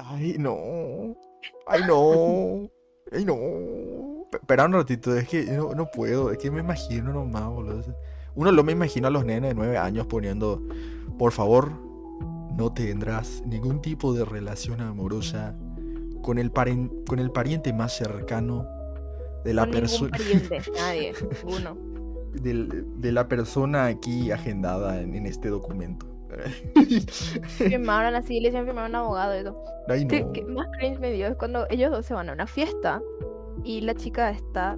Ay, no. Ay, no. Ay, no. Espera un ratito, es que no, no puedo. Es que me imagino nomás, boludo. Uno lo me imagino a los nenes de 9 años poniendo, por favor, no tendrás ningún tipo de relación amorosa con el, con el pariente más cercano de la persona nadie, uno. de la persona aquí agendada en, en este documento. Firmaron así, le hicieron firmar a un abogado y todo. Ay, Que, no. más cringe me dio es cuando ellos dos se van a una fiesta y la chica está,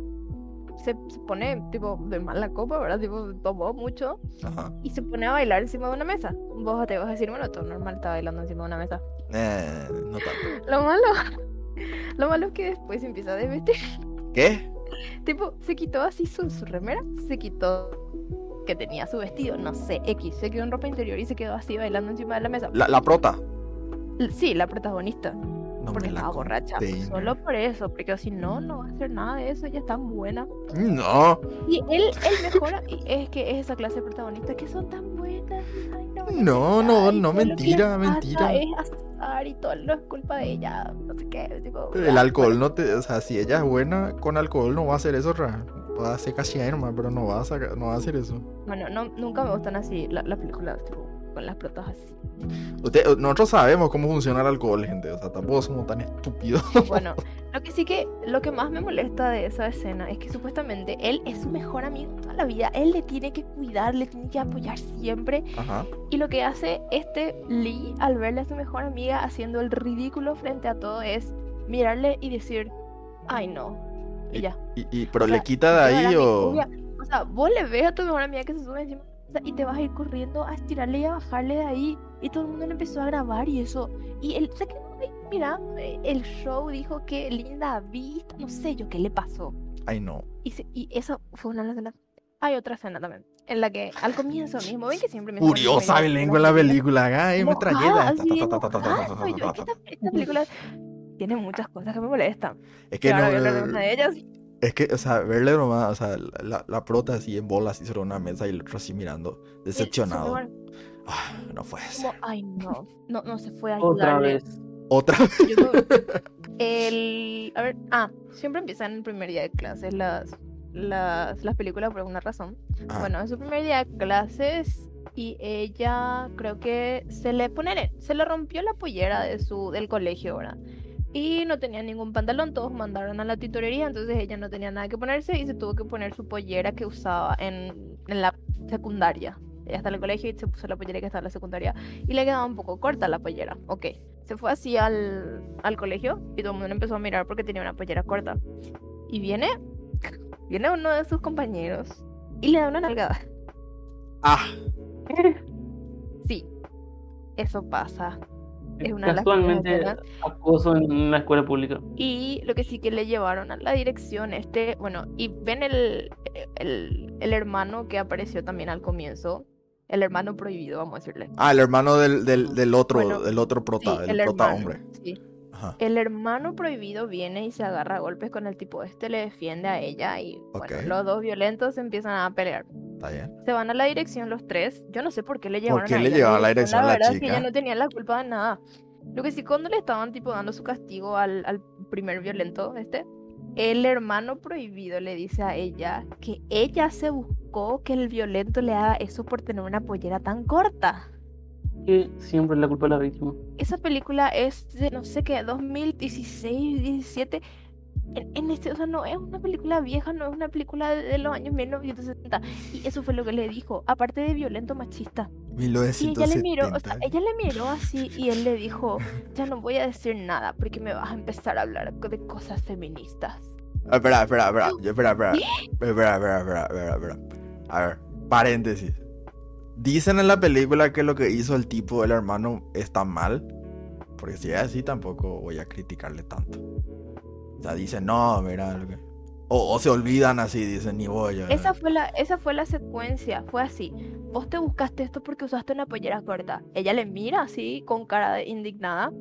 se, se pone tipo de mala copa, ¿verdad? Tipo, tomó mucho Ajá. y se pone a bailar encima de una mesa. Vos te vas a decir, bueno, todo normal, está bailando encima de una mesa. Eh, no tanto. Lo malo, lo malo es que después se empieza a desvestir. ¿Qué? Tipo, se quitó así su, su remera, se quitó que tenía su vestido, no sé, X, se quedó en ropa interior y se quedó así bailando encima de la mesa. La, la prota. Sí, la protagonista. No porque la estaba borracha. conté, Solo por eso, porque si no, no va a hacer nada de eso, ella es tan buena. No. Y él, el mejor, es que es esa clase de protagonistas que son tan buenas. Ay, no, No, no, no, mentira, mentira. Es azar y todo no es culpa de ella, no sé qué. Tipo, El alcohol no te. O sea, si ella es buena, con alcohol no va a hacer eso, ra. Va a ser casi hermano, pero no va a, sacar- no va a hacer eso. Bueno, no, nunca me gustan así la- las películas tipo, con las protas así. Usted- nosotros sabemos cómo funciona el alcohol, gente. O sea, tampoco somos tan estúpidos. Bueno, lo que sí que, lo que más me molesta de esa escena es que supuestamente él es su mejor amigo toda la vida. Él le tiene que cuidar, le tiene que apoyar siempre. Ajá. Y lo que hace este Lee al verle a su mejor amiga haciendo el ridículo frente a todo es mirarle y decir, ay no, y ya. Y, y- pero O le sea, quita tu de ahí o. o sea, vos le ves a tu mejor amiga que se sube encima y te vas a ir corriendo a estirarle y a bajarle de ahí. Y todo el mundo empezó a grabar y eso. Y él se quedó mirando. eh, El show dijo que linda vista. No sé yo qué le pasó. Ay, no. Y, se- y esa fue una de las. Hay otra escena también. En la que al comienzo mismo, ven que siempre me Curiosa con la película. Ay. Es que esta, película tiene muchas cosas que me molestan. Es Que no. una de ellas. Es que, o sea, verle nomás, o sea, la, la prota así en bolas así sobre una mesa y el otro así mirando, Y decepcionado. Ah, no como, ser. ay, no. No, no se fue a Otra vez. Otra Yo creo- el, a ver, ah, siempre empiezan el primer día de clases las, las, las películas por alguna razón. Ah, Bueno, es su primer día de clases y ella creo que se le pone, se le rompió la pollera de su, del colegio, ¿verdad? Y no tenía ningún pantalón, todos mandaron a la titorería, entonces ella no tenía nada que ponerse y se tuvo que poner su pollera que usaba en, en la secundaria. Ella está en el colegio y se puso la pollera que estaba en la secundaria y le quedaba un poco corta la pollera. Ok, se fue así al, al colegio y todo el mundo empezó a mirar porque tenía una pollera corta. Y viene, viene uno de sus compañeros y le da una nalgada. Ah, Sí, eso pasa. Es una primeras acoso en la escuela pública. Y lo que sí que le llevaron a la dirección este, bueno, y ven el, el, el hermano que apareció también al comienzo, el hermano prohibido, vamos a decirle. ah, el hermano del, del, del otro, Bueno, del otro prota, Sí, el, el prota hermano, hombre. sí. Ajá. El hermano prohibido viene y se agarra a golpes con el tipo este, le defiende a ella y bueno, los dos violentos empiezan a pelear. Está bien. Se van a la dirección los tres. Yo no sé por qué le llevaron qué a le llevaron a la dirección a la verdad es que chica? ella no tenía la culpa de nada. Lo que sí, cuando le estaban tipo dando su castigo al, al primer violento este, el hermano prohibido le dice a ella que ella se buscó que el violento le haga eso por tener una pollera tan corta. Que siempre es la culpa de la víctima. Esa película es de no sé qué, 2016, 17. En, en este, o sea, no es una película vieja, no es una película de, de los años 1970. Y eso fue lo que le dijo, aparte de violento machista. Y ella le miró, o sea, 1970. ella le miró así y él le dijo, ya no voy a decir nada porque me vas a empezar a hablar de cosas feministas. Ah, Espera, espera, espera, espera, espera. Espera, espera, espera, espera, espera. A ver, paréntesis. Dicen en la película que lo que hizo el tipo, el hermano, está mal. Porque si es así, tampoco voy a criticarle tanto. O sea, dicen, no, mira. lo que-". O, se olvidan así, dicen, ni voy a. Esa fue la, esa fue la secuencia, fue así. Vos te buscaste esto porque usaste una pollera corta. Ella le mira así, con cara indignada.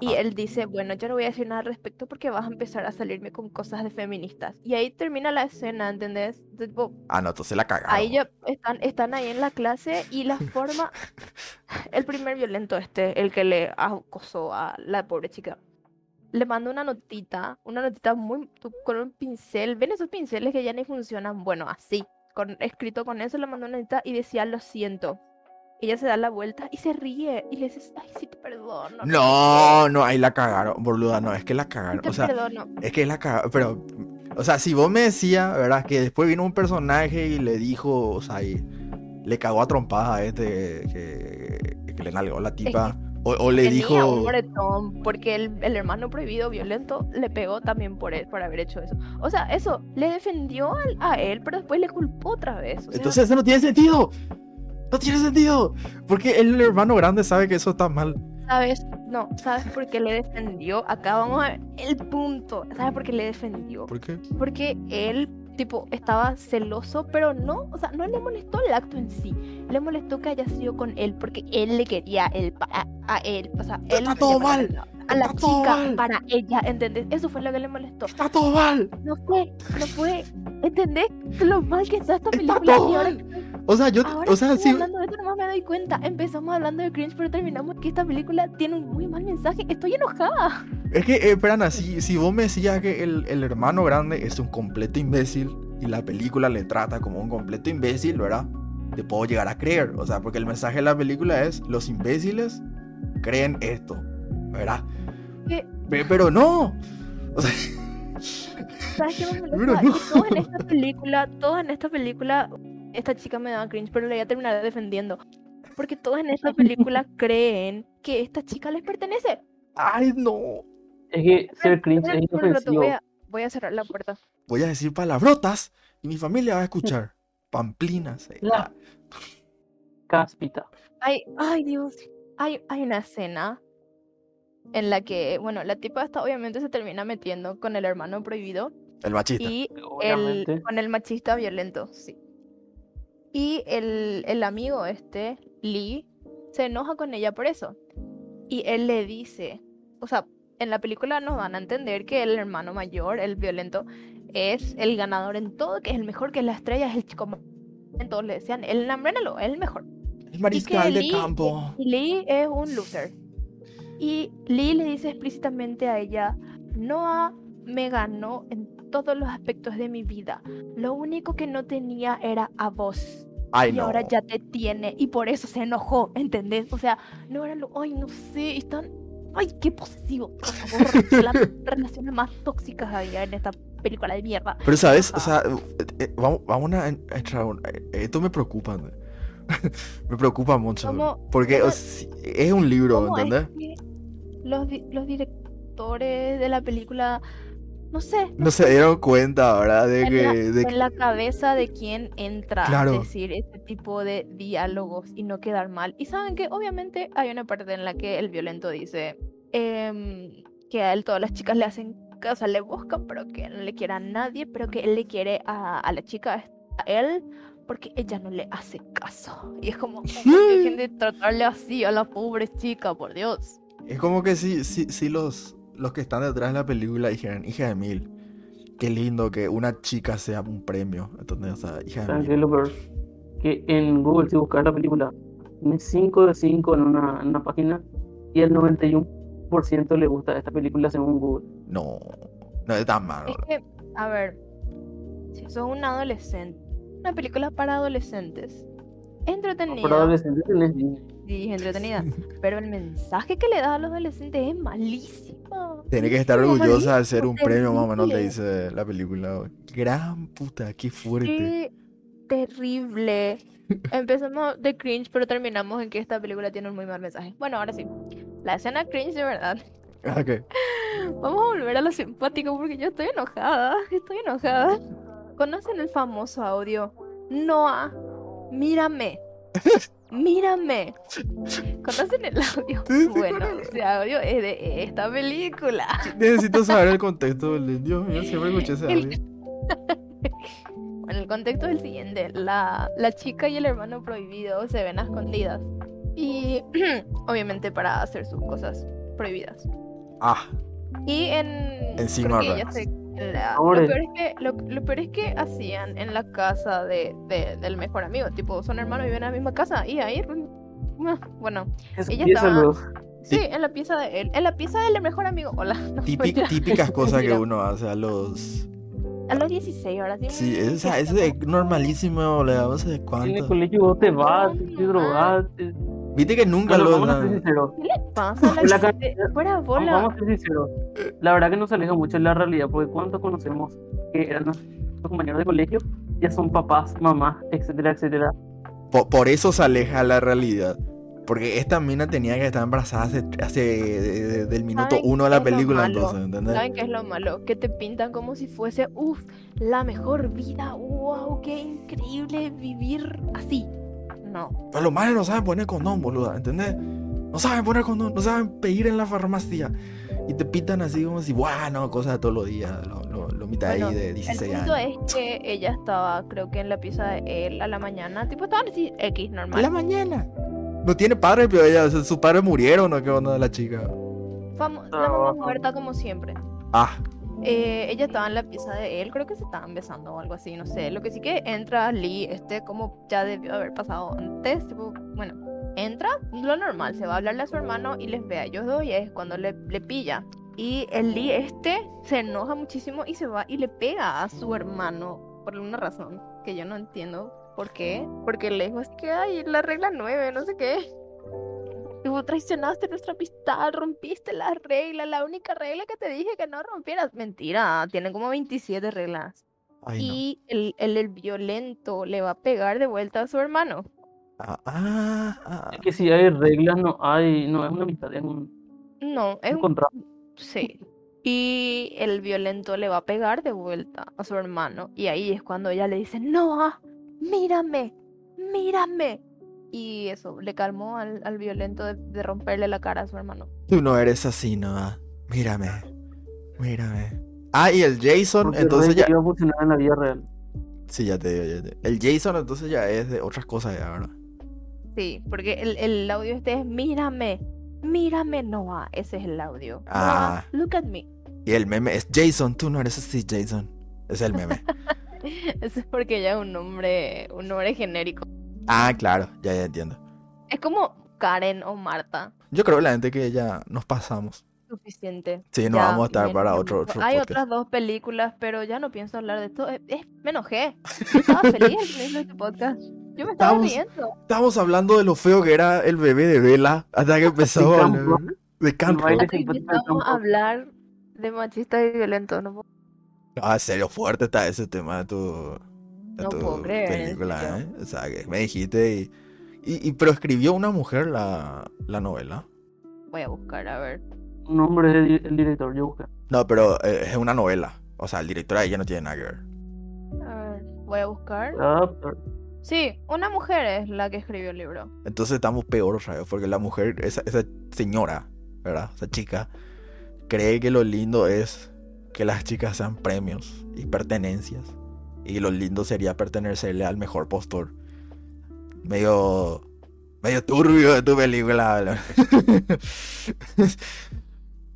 Y Ajá. él dice, bueno, yo no voy a decir nada al respecto porque vas a empezar a salirme con cosas de feministas. Y ahí termina la escena, ¿entendés? Tipo, Ah, no, entonces la cagaron. Ahí ya están, están ahí en la clase y la forma, el primer violento este, el que le acosó a la pobre chica, le manda una notita, una notita muy con un pincel, ven esos pinceles que ya ni funcionan, bueno, así, con, escrito con eso, le mandó una notita y decía lo siento. Ella se da la vuelta y se ríe y le dice, ay, sí te perdono. No, no, ahí la cagaron, boluda, no, es que la cagaron. te O sea, perdono. es que la cagaron, pero, o sea, si vos me decías, ¿verdad? Que después vino un personaje y le dijo, o sea, y le cagó a trompadas a este que, que le nalgó la tipa. O, o le Tenía dijo, un moretón porque el, el hermano prohibido violento le pegó también por él por haber hecho eso. O sea, eso le defendió al- a él, pero después le culpó otra vez. O sea, entonces eso no tiene sentido. No tiene sentido. Porque el hermano grande sabe que eso está mal. ¿sabes? No, ¿sabes por qué le defendió? Acá vamos a ver el punto. ¿Sabes por qué le defendió? ¿Por qué? Porque él, tipo, estaba celoso, pero no, o sea, no le molestó el acto en sí. Le molestó que haya sido con él porque él le quería él para a él. O sea, él Está todo mal. A la Está todo chica para ella, ¿entendés? Eso fue lo que le molestó. Está todo mal. No fue, no fue. ¿Entendés? Lo mal que está esta Está película. todo y ahora, mal. O sea, yo, ahora o sea, sí. hablando de esto, nomás me doy cuenta. Empezamos hablando de cringe, pero terminamos que esta película tiene un muy mal mensaje. Estoy enojada. Es que, eh, Prana, si, si vos me decías que el, el hermano grande es un completo imbécil y la película le trata como un completo imbécil, ¿verdad? Te puedo llegar a creer. O sea, porque el mensaje de la película es: los imbéciles creen esto, ¿verdad? ¿Qué? Pe- Pero no. O sea, ¿Sabes qué me Pero molesta? no. Que todos en esta película, todos en esta película, esta chica me daba cringe, pero la voy a terminar defendiendo. Porque todos en esta película creen que esta chica les pertenece. ay, no. Es que ser cringe es inofensivo. voy a- voy a cerrar la puerta. Voy a decir palabrotas y mi familia va a escuchar. Pamplinas. eh. La- Cáspita. Ay, ay, Dios. Hay, hay una escena en la que, bueno, la tipa esta obviamente se termina metiendo con el hermano prohibido El machista. y el, con el machista violento, sí. Y el, el amigo este, Lee, se enoja con ella por eso. Y él le dice, o sea, en la película nos dan a entender que el hermano mayor, el violento, es el ganador en todo, que es el mejor, que es la estrella, es el chico más... Todos le decían, el nombrénalo, es el mejor. El mariscal de Lee- campo. Lee es un loser. Y Lee le dice explícitamente a ella, Noah me ganó en todos los aspectos de mi vida. Lo único que no tenía era a vos. Ay, y no. ahora ya te tiene. Y por eso se enojó, ¿entendés? O sea, no era lo... Ay, no sé, están... Ay, qué posesivo. Por favor, las relaciones más tóxicas había en esta película de mierda. Pero, ¿sabes? O Ajá. sea, eh, eh, vamos, vamos a en- a entrar. eh, Esto me preocupa. ¿no? me preocupa mucho. ¿Cómo- porque es un libro, ¿Cómo es ¿entendés? que los, di- los directores de la película, no sé, No se dieron cuenta, ¿verdad? De en la, que. de que- en la cabeza de quién entra Claro. a decir ese tipo de diálogos y no quedar mal. Y saben que obviamente hay una parte en la que el violento dice em, que a él todas las chicas le hacen caso, le buscan, pero que no le quiere a nadie, pero que él le quiere a, a la chica, a él, porque ella no le hace caso. Y es como, "¿Por qué dejen de tratarle así a la pobre chica, por Dios. Es como que sí, sí, sí los, los que están detrás de la película dijeron, hija de mil, qué lindo que una chica sea un premio. Entonces, o sea, hija de ¿Saben mil. lo? Que en Google, si buscas la película, tiene 5 de 5 en una, en una página y el 91% le gusta esta película según Google. No, no es tan malo. Es que, a ver, si sos un adolescente, una película para adolescentes, entretenida. Para adolescentes tenés Sí, entretenida. Pero el mensaje que le da a los adolescentes es malísimo. Tiene que estar orgullosa de ser un premio, más o menos, le dice la película. Gran puta, qué fuerte. Qué terrible. Empezamos de cringe, pero terminamos en que esta película tiene un muy mal mensaje. Bueno, ahora sí. La escena cringe de verdad. Ok. Vamos a volver a lo simpático porque yo estoy enojada. Estoy enojada. ¿Conocen el famoso audio? Noah, mírame. Mírame. ¿Conocen el audio? Sí, sí, Bueno, ese audio es de esta película. Necesito saber el contexto. del- Dios mío, siempre escuché ese El- audio. Bueno, el contexto es el siguiente. La, la chica y el hermano prohibido se ven a escondidas. Y obviamente para hacer sus cosas prohibidas. Ah, Y en... Encima creo que rara. ella se- la- lo, peor es que, lo, lo peor es que hacían en la casa de, de- del mejor amigo. Tipo, son hermanos y viven en la misma casa. Y ahí... mm, Bueno, Eso Ella estaba- luego. sí, en la pieza de él. En la pieza del mejor amigo. Hola. no, típic- mentira. típicas cosas que uno hace a los. A los 16 ahora sí. Sí, es, o sea, es normalísimo, le damos de En el cuánto. colegio vos te vas, te drogaste. Viste que nunca Bueno, lo. vamos a ser sinceros. ¿Qué le pasa a la, La gente? Fuera bola. vamos a ser sinceros. La verdad que no se aleja mucho de la realidad, porque ¿cuántos conocemos que eran nuestros compañeros de colegio? Ya son papás, mamás, etcétera, etcétera. Po- Por, eso se aleja la realidad. Porque esta mina tenía que estar embarazada hace, hace de- de- del minuto ¿Saben uno de la es lo película, malo? entonces, ¿entendés? ¿Saben qué es lo malo? Que te pintan como si fuese, uff, la mejor vida, wow, qué increíble vivir así. No. Pero los males no saben poner condón, boluda, ¿entendés? No saben poner condón, no saben pedir en la farmacia. Y te pitan así como si, bueno, cosas de todos los días, lo, lo, lo mitad Bueno, ahí de El 16 punto años. es que ella estaba, creo que en la pieza de él a la mañana, tipo, estaban así, X, A la normal. mañana. No tiene padre, pero ella, sus padres murieron, ¿no? ¿Qué onda de la chica? Famo- la mamá muerta como siempre. Ah, Eh, ella estaba en la pieza de él, creo que se estaban besando o algo así, no sé. Lo que sí que entra Lee, este como ya debió haber pasado antes, tipo, bueno, entra, lo normal, se va a hablarle a su hermano y les ve a ellos dos y es cuando le, le pilla. Y el Lee este se enoja muchísimo y se va y le pega a su hermano por una razón que yo no entiendo por qué. Porque le dijo, es que hay la regla 9, no sé qué. Tú traicionaste nuestra amistad, rompiste la regla, la única regla que te dije que no rompieras. Mentira, tienen como 27 reglas. ay, no. Y el, el, el violento le va a pegar de vuelta a su hermano. Ah, ah, ah. Es que si hay reglas, no hay, no es una amistad, es un, No, es un un... contrato. Sí. Y el violento le va a pegar de vuelta a su hermano. Y ahí es cuando ella le dice, Noah, mírame, mírame. Y eso, le calmó al, al violento de, de romperle la cara a su hermano. Tú no eres así, Noah. Mírame. Mírame. Ah, y el Jason, Porque entonces ya. iba a funcionar en la vida real. Sí, ya te digo, ya te digo. El Jason, entonces ya es de otras cosas, ya, ¿verdad? Sí, porque el, el audio este es, mírame, mírame, Noah. Ese es el audio. Ah. Noah, look at me. Y el meme es Jason, tú no eres así, Jason. Es el meme. Eso es porque ya es un nombre, un nombre genérico. Ah, claro, ya, ya entiendo. Es como Karen o Marta. Yo creo, la gente, que ya nos pasamos. Suficiente. Sí, no Ya, vamos a estar bien, para otro, otro Hay podcast. otras dos películas, pero ya no pienso hablar de esto. Eh, eh, me enojé. Yo estaba feliz de este podcast. Yo me estaba Estamos- riendo. Estábamos hablando de lo feo que era el bebé de Vela hasta que empezó a de campo. empezamos a hablar de machistas y violentos. No, puedo- Ah, en serio, fuerte está ese tema de tu, No tu puedo creer, película. ¿eh? O sea, que me dijiste y, y, y- pero escribió una mujer la, la novela. Voy a buscar, a ver. Un nombre es el, el director, yo busqué. No, pero eh, es una novela. O sea, el director ahí ya no tiene nada que ver. A ver, voy a buscar. Ah, pero- Sí, una mujer es la que escribió el libro. Entonces estamos peor vez, porque la mujer, esa, esa señora, ¿verdad? Esa chica, cree que lo lindo es que las chicas sean premios y pertenencias. Y lo lindo sería pertenecerle al mejor postor. Medio. medio turbio de tu película.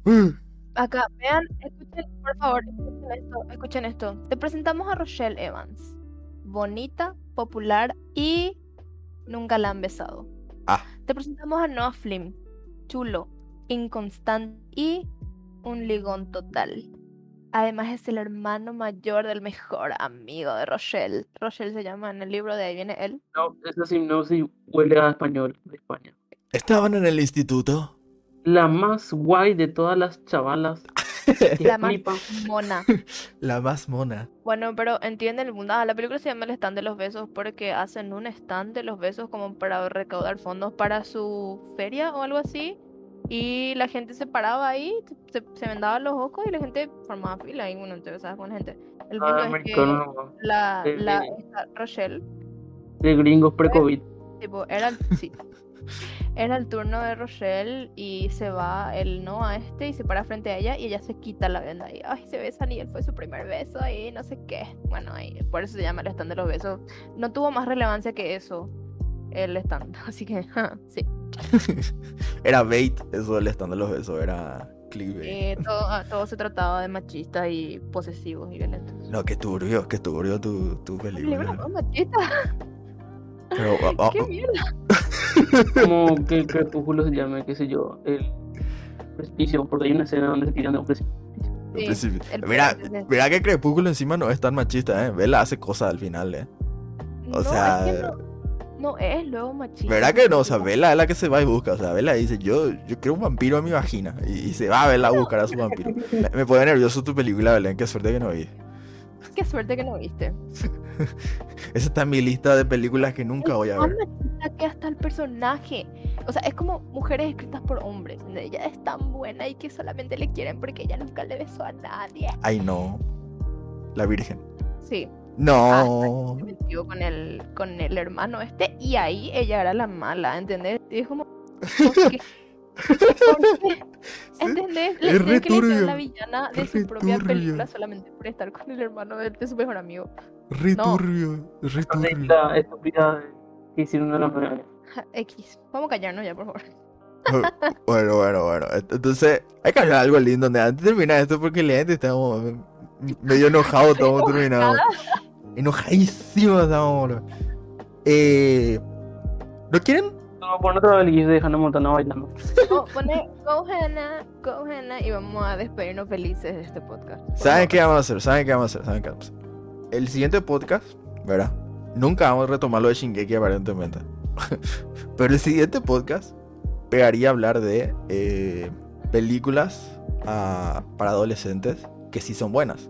Acá, vean, escuchen, por favor, escuchen esto, escuchen esto. Te presentamos a Rochelle Evans. Bonita, popular y nunca la han besado. Ah. Te presentamos a Noah Flynn. Chulo, inconstante y un ligón total. Además es el hermano mayor del mejor amigo de Rochelle. Rochelle se llama en el libro, de ahí viene él. no, esa hipnosis huele a español de España. Estaban en el instituto. La más guay de todas las chavalas. La más mona. La más mona. Bueno, pero entienden el mundo. Ah, la película se llama El stand de los besos porque hacen un stand de los besos como para recaudar fondos para su feria o algo así. Y la gente se paraba ahí, se, se vendaba los ojos y la gente formaba fila y bueno, te besabas con la gente. El punto Ah, es que la, de- la de- Rochelle, De gringos pre-COVID. tipo, era el, sí, era el turno de Rochelle y se va el no a este y se para frente a ella y ella se quita la venda y ay, se besan y él fue su primer beso y no sé qué. Bueno, ahí, por eso se llama el stand de los besos. No tuvo más relevancia que eso el stand, así que ja, sí. Era bait, eso del stand de los besos, era clickbait. Eh, todo, ah, todo se trataba de machistas y posesivos y violentos. No, qué turbio, qué turbio tu, tu Libro película. más machista, Pero, ah, ah, qué mierda. Como que Crepúsculo se llame, qué sé yo, el precipicio, porque hay una escena donde se tiran de un precipicio. Sí, el Mira, mira que Crepúsculo encima no es tan machista, ¿eh? Vela hace cosas al final, ¿eh? O No, es sea, que no, no es luego machista. ¿verdad que no? O sea. Vela es la que se va y busca. O sea, Vela dice, yo, yo quiero un vampiro en mi vagina. Y, y se va a Vela a buscar a su vampiro. Me, pone nervioso tu película, Belén. Qué suerte que no vi. Qué suerte que no viste. Esa está en mi lista de películas que nunca voy a ver. machista que hasta el personaje. O sea, es como mujeres escritas por hombres. Ella es tan buena y que solamente le quieren porque ella nunca le besó a nadie. Ay, no. La Virgen. Sí. No. Se metió con el, con el hermano este y ahí ella era la mala, ¿entendés? Y es como. ¿por qué? ¿Entendés? Le, es re que le la villana de es su propia turbio. película solamente por estar con el hermano de, de su mejor amigo. Re No. turbio. Re Entonces, turbio. la estupidez que hicieron a la X. Vamos a callarnos ya, por favor. Bueno, bueno, bueno. Entonces, hay que hablar algo lindo. Antes de terminar esto, porque la gente estamos medio enojados, estamos terminados. Enojadísimos estamos. Eh, ¿No quieren? No, por otra vez de Hannah Montana bailando. Oh, pone Go Hannah, Go Hannah y vamos a despedirnos felices de este podcast. ¿Saben qué vamos a hacer? ¿Saben qué vamos a hacer? ¿Saben qué vamos a hacer? El siguiente podcast, ¿verdad? Nunca vamos a retomar lo de Shingeki aparentemente. Pero el siguiente podcast pegaría a hablar de eh, películas ah, para adolescentes que sí son buenas.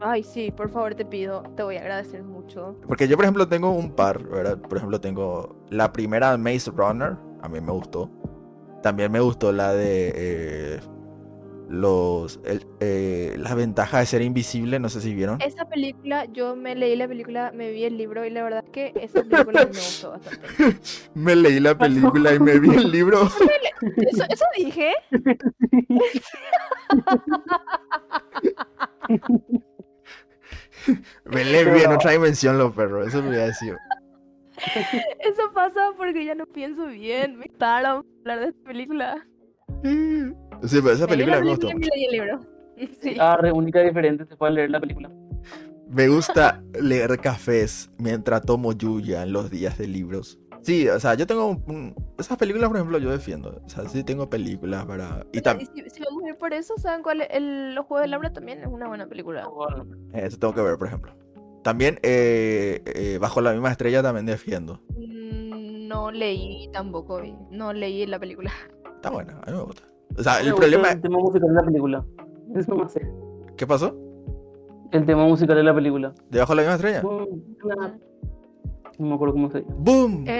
Ay, sí, por favor te pido, te voy a agradecer mucho. Porque yo, por ejemplo, tengo un par, ¿verdad? Por ejemplo, tengo la primera Maze Runner, a mí me gustó. También me gustó la de... eh, los el- eh, las ventajas de ser invisible, no sé si vieron. Esa película, yo me leí la película, me vi el libro y la verdad es que esa película me gustó bastante. Me leí la película y me vi el libro. Eso, eso dije. Me leí bien otra dimensión los perros, eso me voy a decir. Eso pasa porque ya no pienso bien. Me gustaron hablar de esta película. Sí, pero esa película la me gustó. Sí. Ah, re única diferente, se puede leer la película. Me gusta leer cafés mientras tomo lluvia en los días de libros. Sí, o sea, yo tengo un- un- esas películas, por ejemplo, yo defiendo. O sea, sí tengo películas para... Y también... si, si vamos a ir por eso, ¿saben cuál es? El, Los Juegos del Hambre también es una buena película. Eso tengo que ver, por ejemplo. También, eh, eh, Bajo la misma estrella también defiendo. Mm, No leí tampoco, vi. no leí la película. Está buena, a mí me gusta. O sea, el problema... El tema musical de la película. Eso no sé. ¿Qué pasó? El tema musical de la película. ¿De Bajo la misma estrella? Clap. No me acuerdo cómo se llama. ¡Boom! ¿No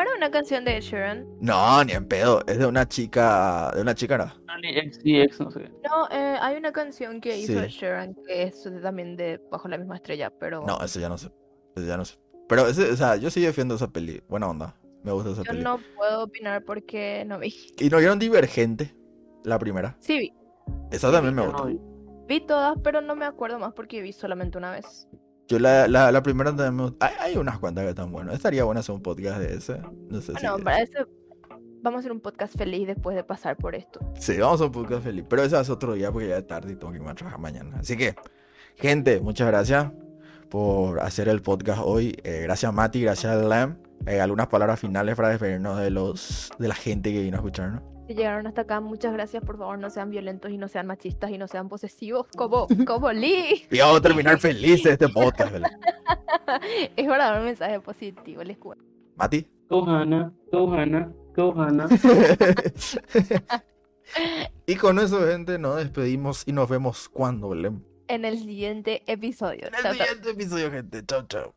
era una canción de Sharon? No, ni en pedo. Es de una chica. De una chica, ¿no? XDX, no sé. No, hay una canción que hizo. Sharon que es también de Bajo la misma estrella, pero. No, eso ya no sé. Eso ya no sé. Pero, ese, o sea, yo sí defiendo esa peli. Buena onda. Me gusta esa yo peli. Yo no puedo opinar porque no vi. ¿Y no vieron Divergente? La primera. Sí vi. Esa también me gusta vi. Todas, pero no me acuerdo más porque vi solamente una vez. Yo la, la, la primera también. Hay, hay unas cuantas que están buenas. Estaría bueno hacer un podcast de ese. No sé Bueno, si... para eso vamos a hacer un podcast feliz después de pasar por esto. Sí, vamos a un podcast feliz. Pero ese es otro día porque ya es tarde y tengo que irme a trabajar mañana. Así que, gente, muchas gracias por hacer el podcast hoy. Eh, gracias Mati, gracias Lam. Eh, algunas palabras finales para despedirnos de los de la gente que vino a escucharnos. Si llegaron hasta acá, muchas gracias. Por favor, no sean violentos y no sean machistas y no sean posesivos como, como Lee. Y vamos a terminar felices este podcast, ¿verdad? Es hora de dar un mensaje positivo, les cuento. Mati. Hannah, go Hannah. y con eso, gente, nos despedimos y nos vemos cuando, Belén. En el siguiente episodio. En el Chao, chao. siguiente episodio, gente. Chau, chau.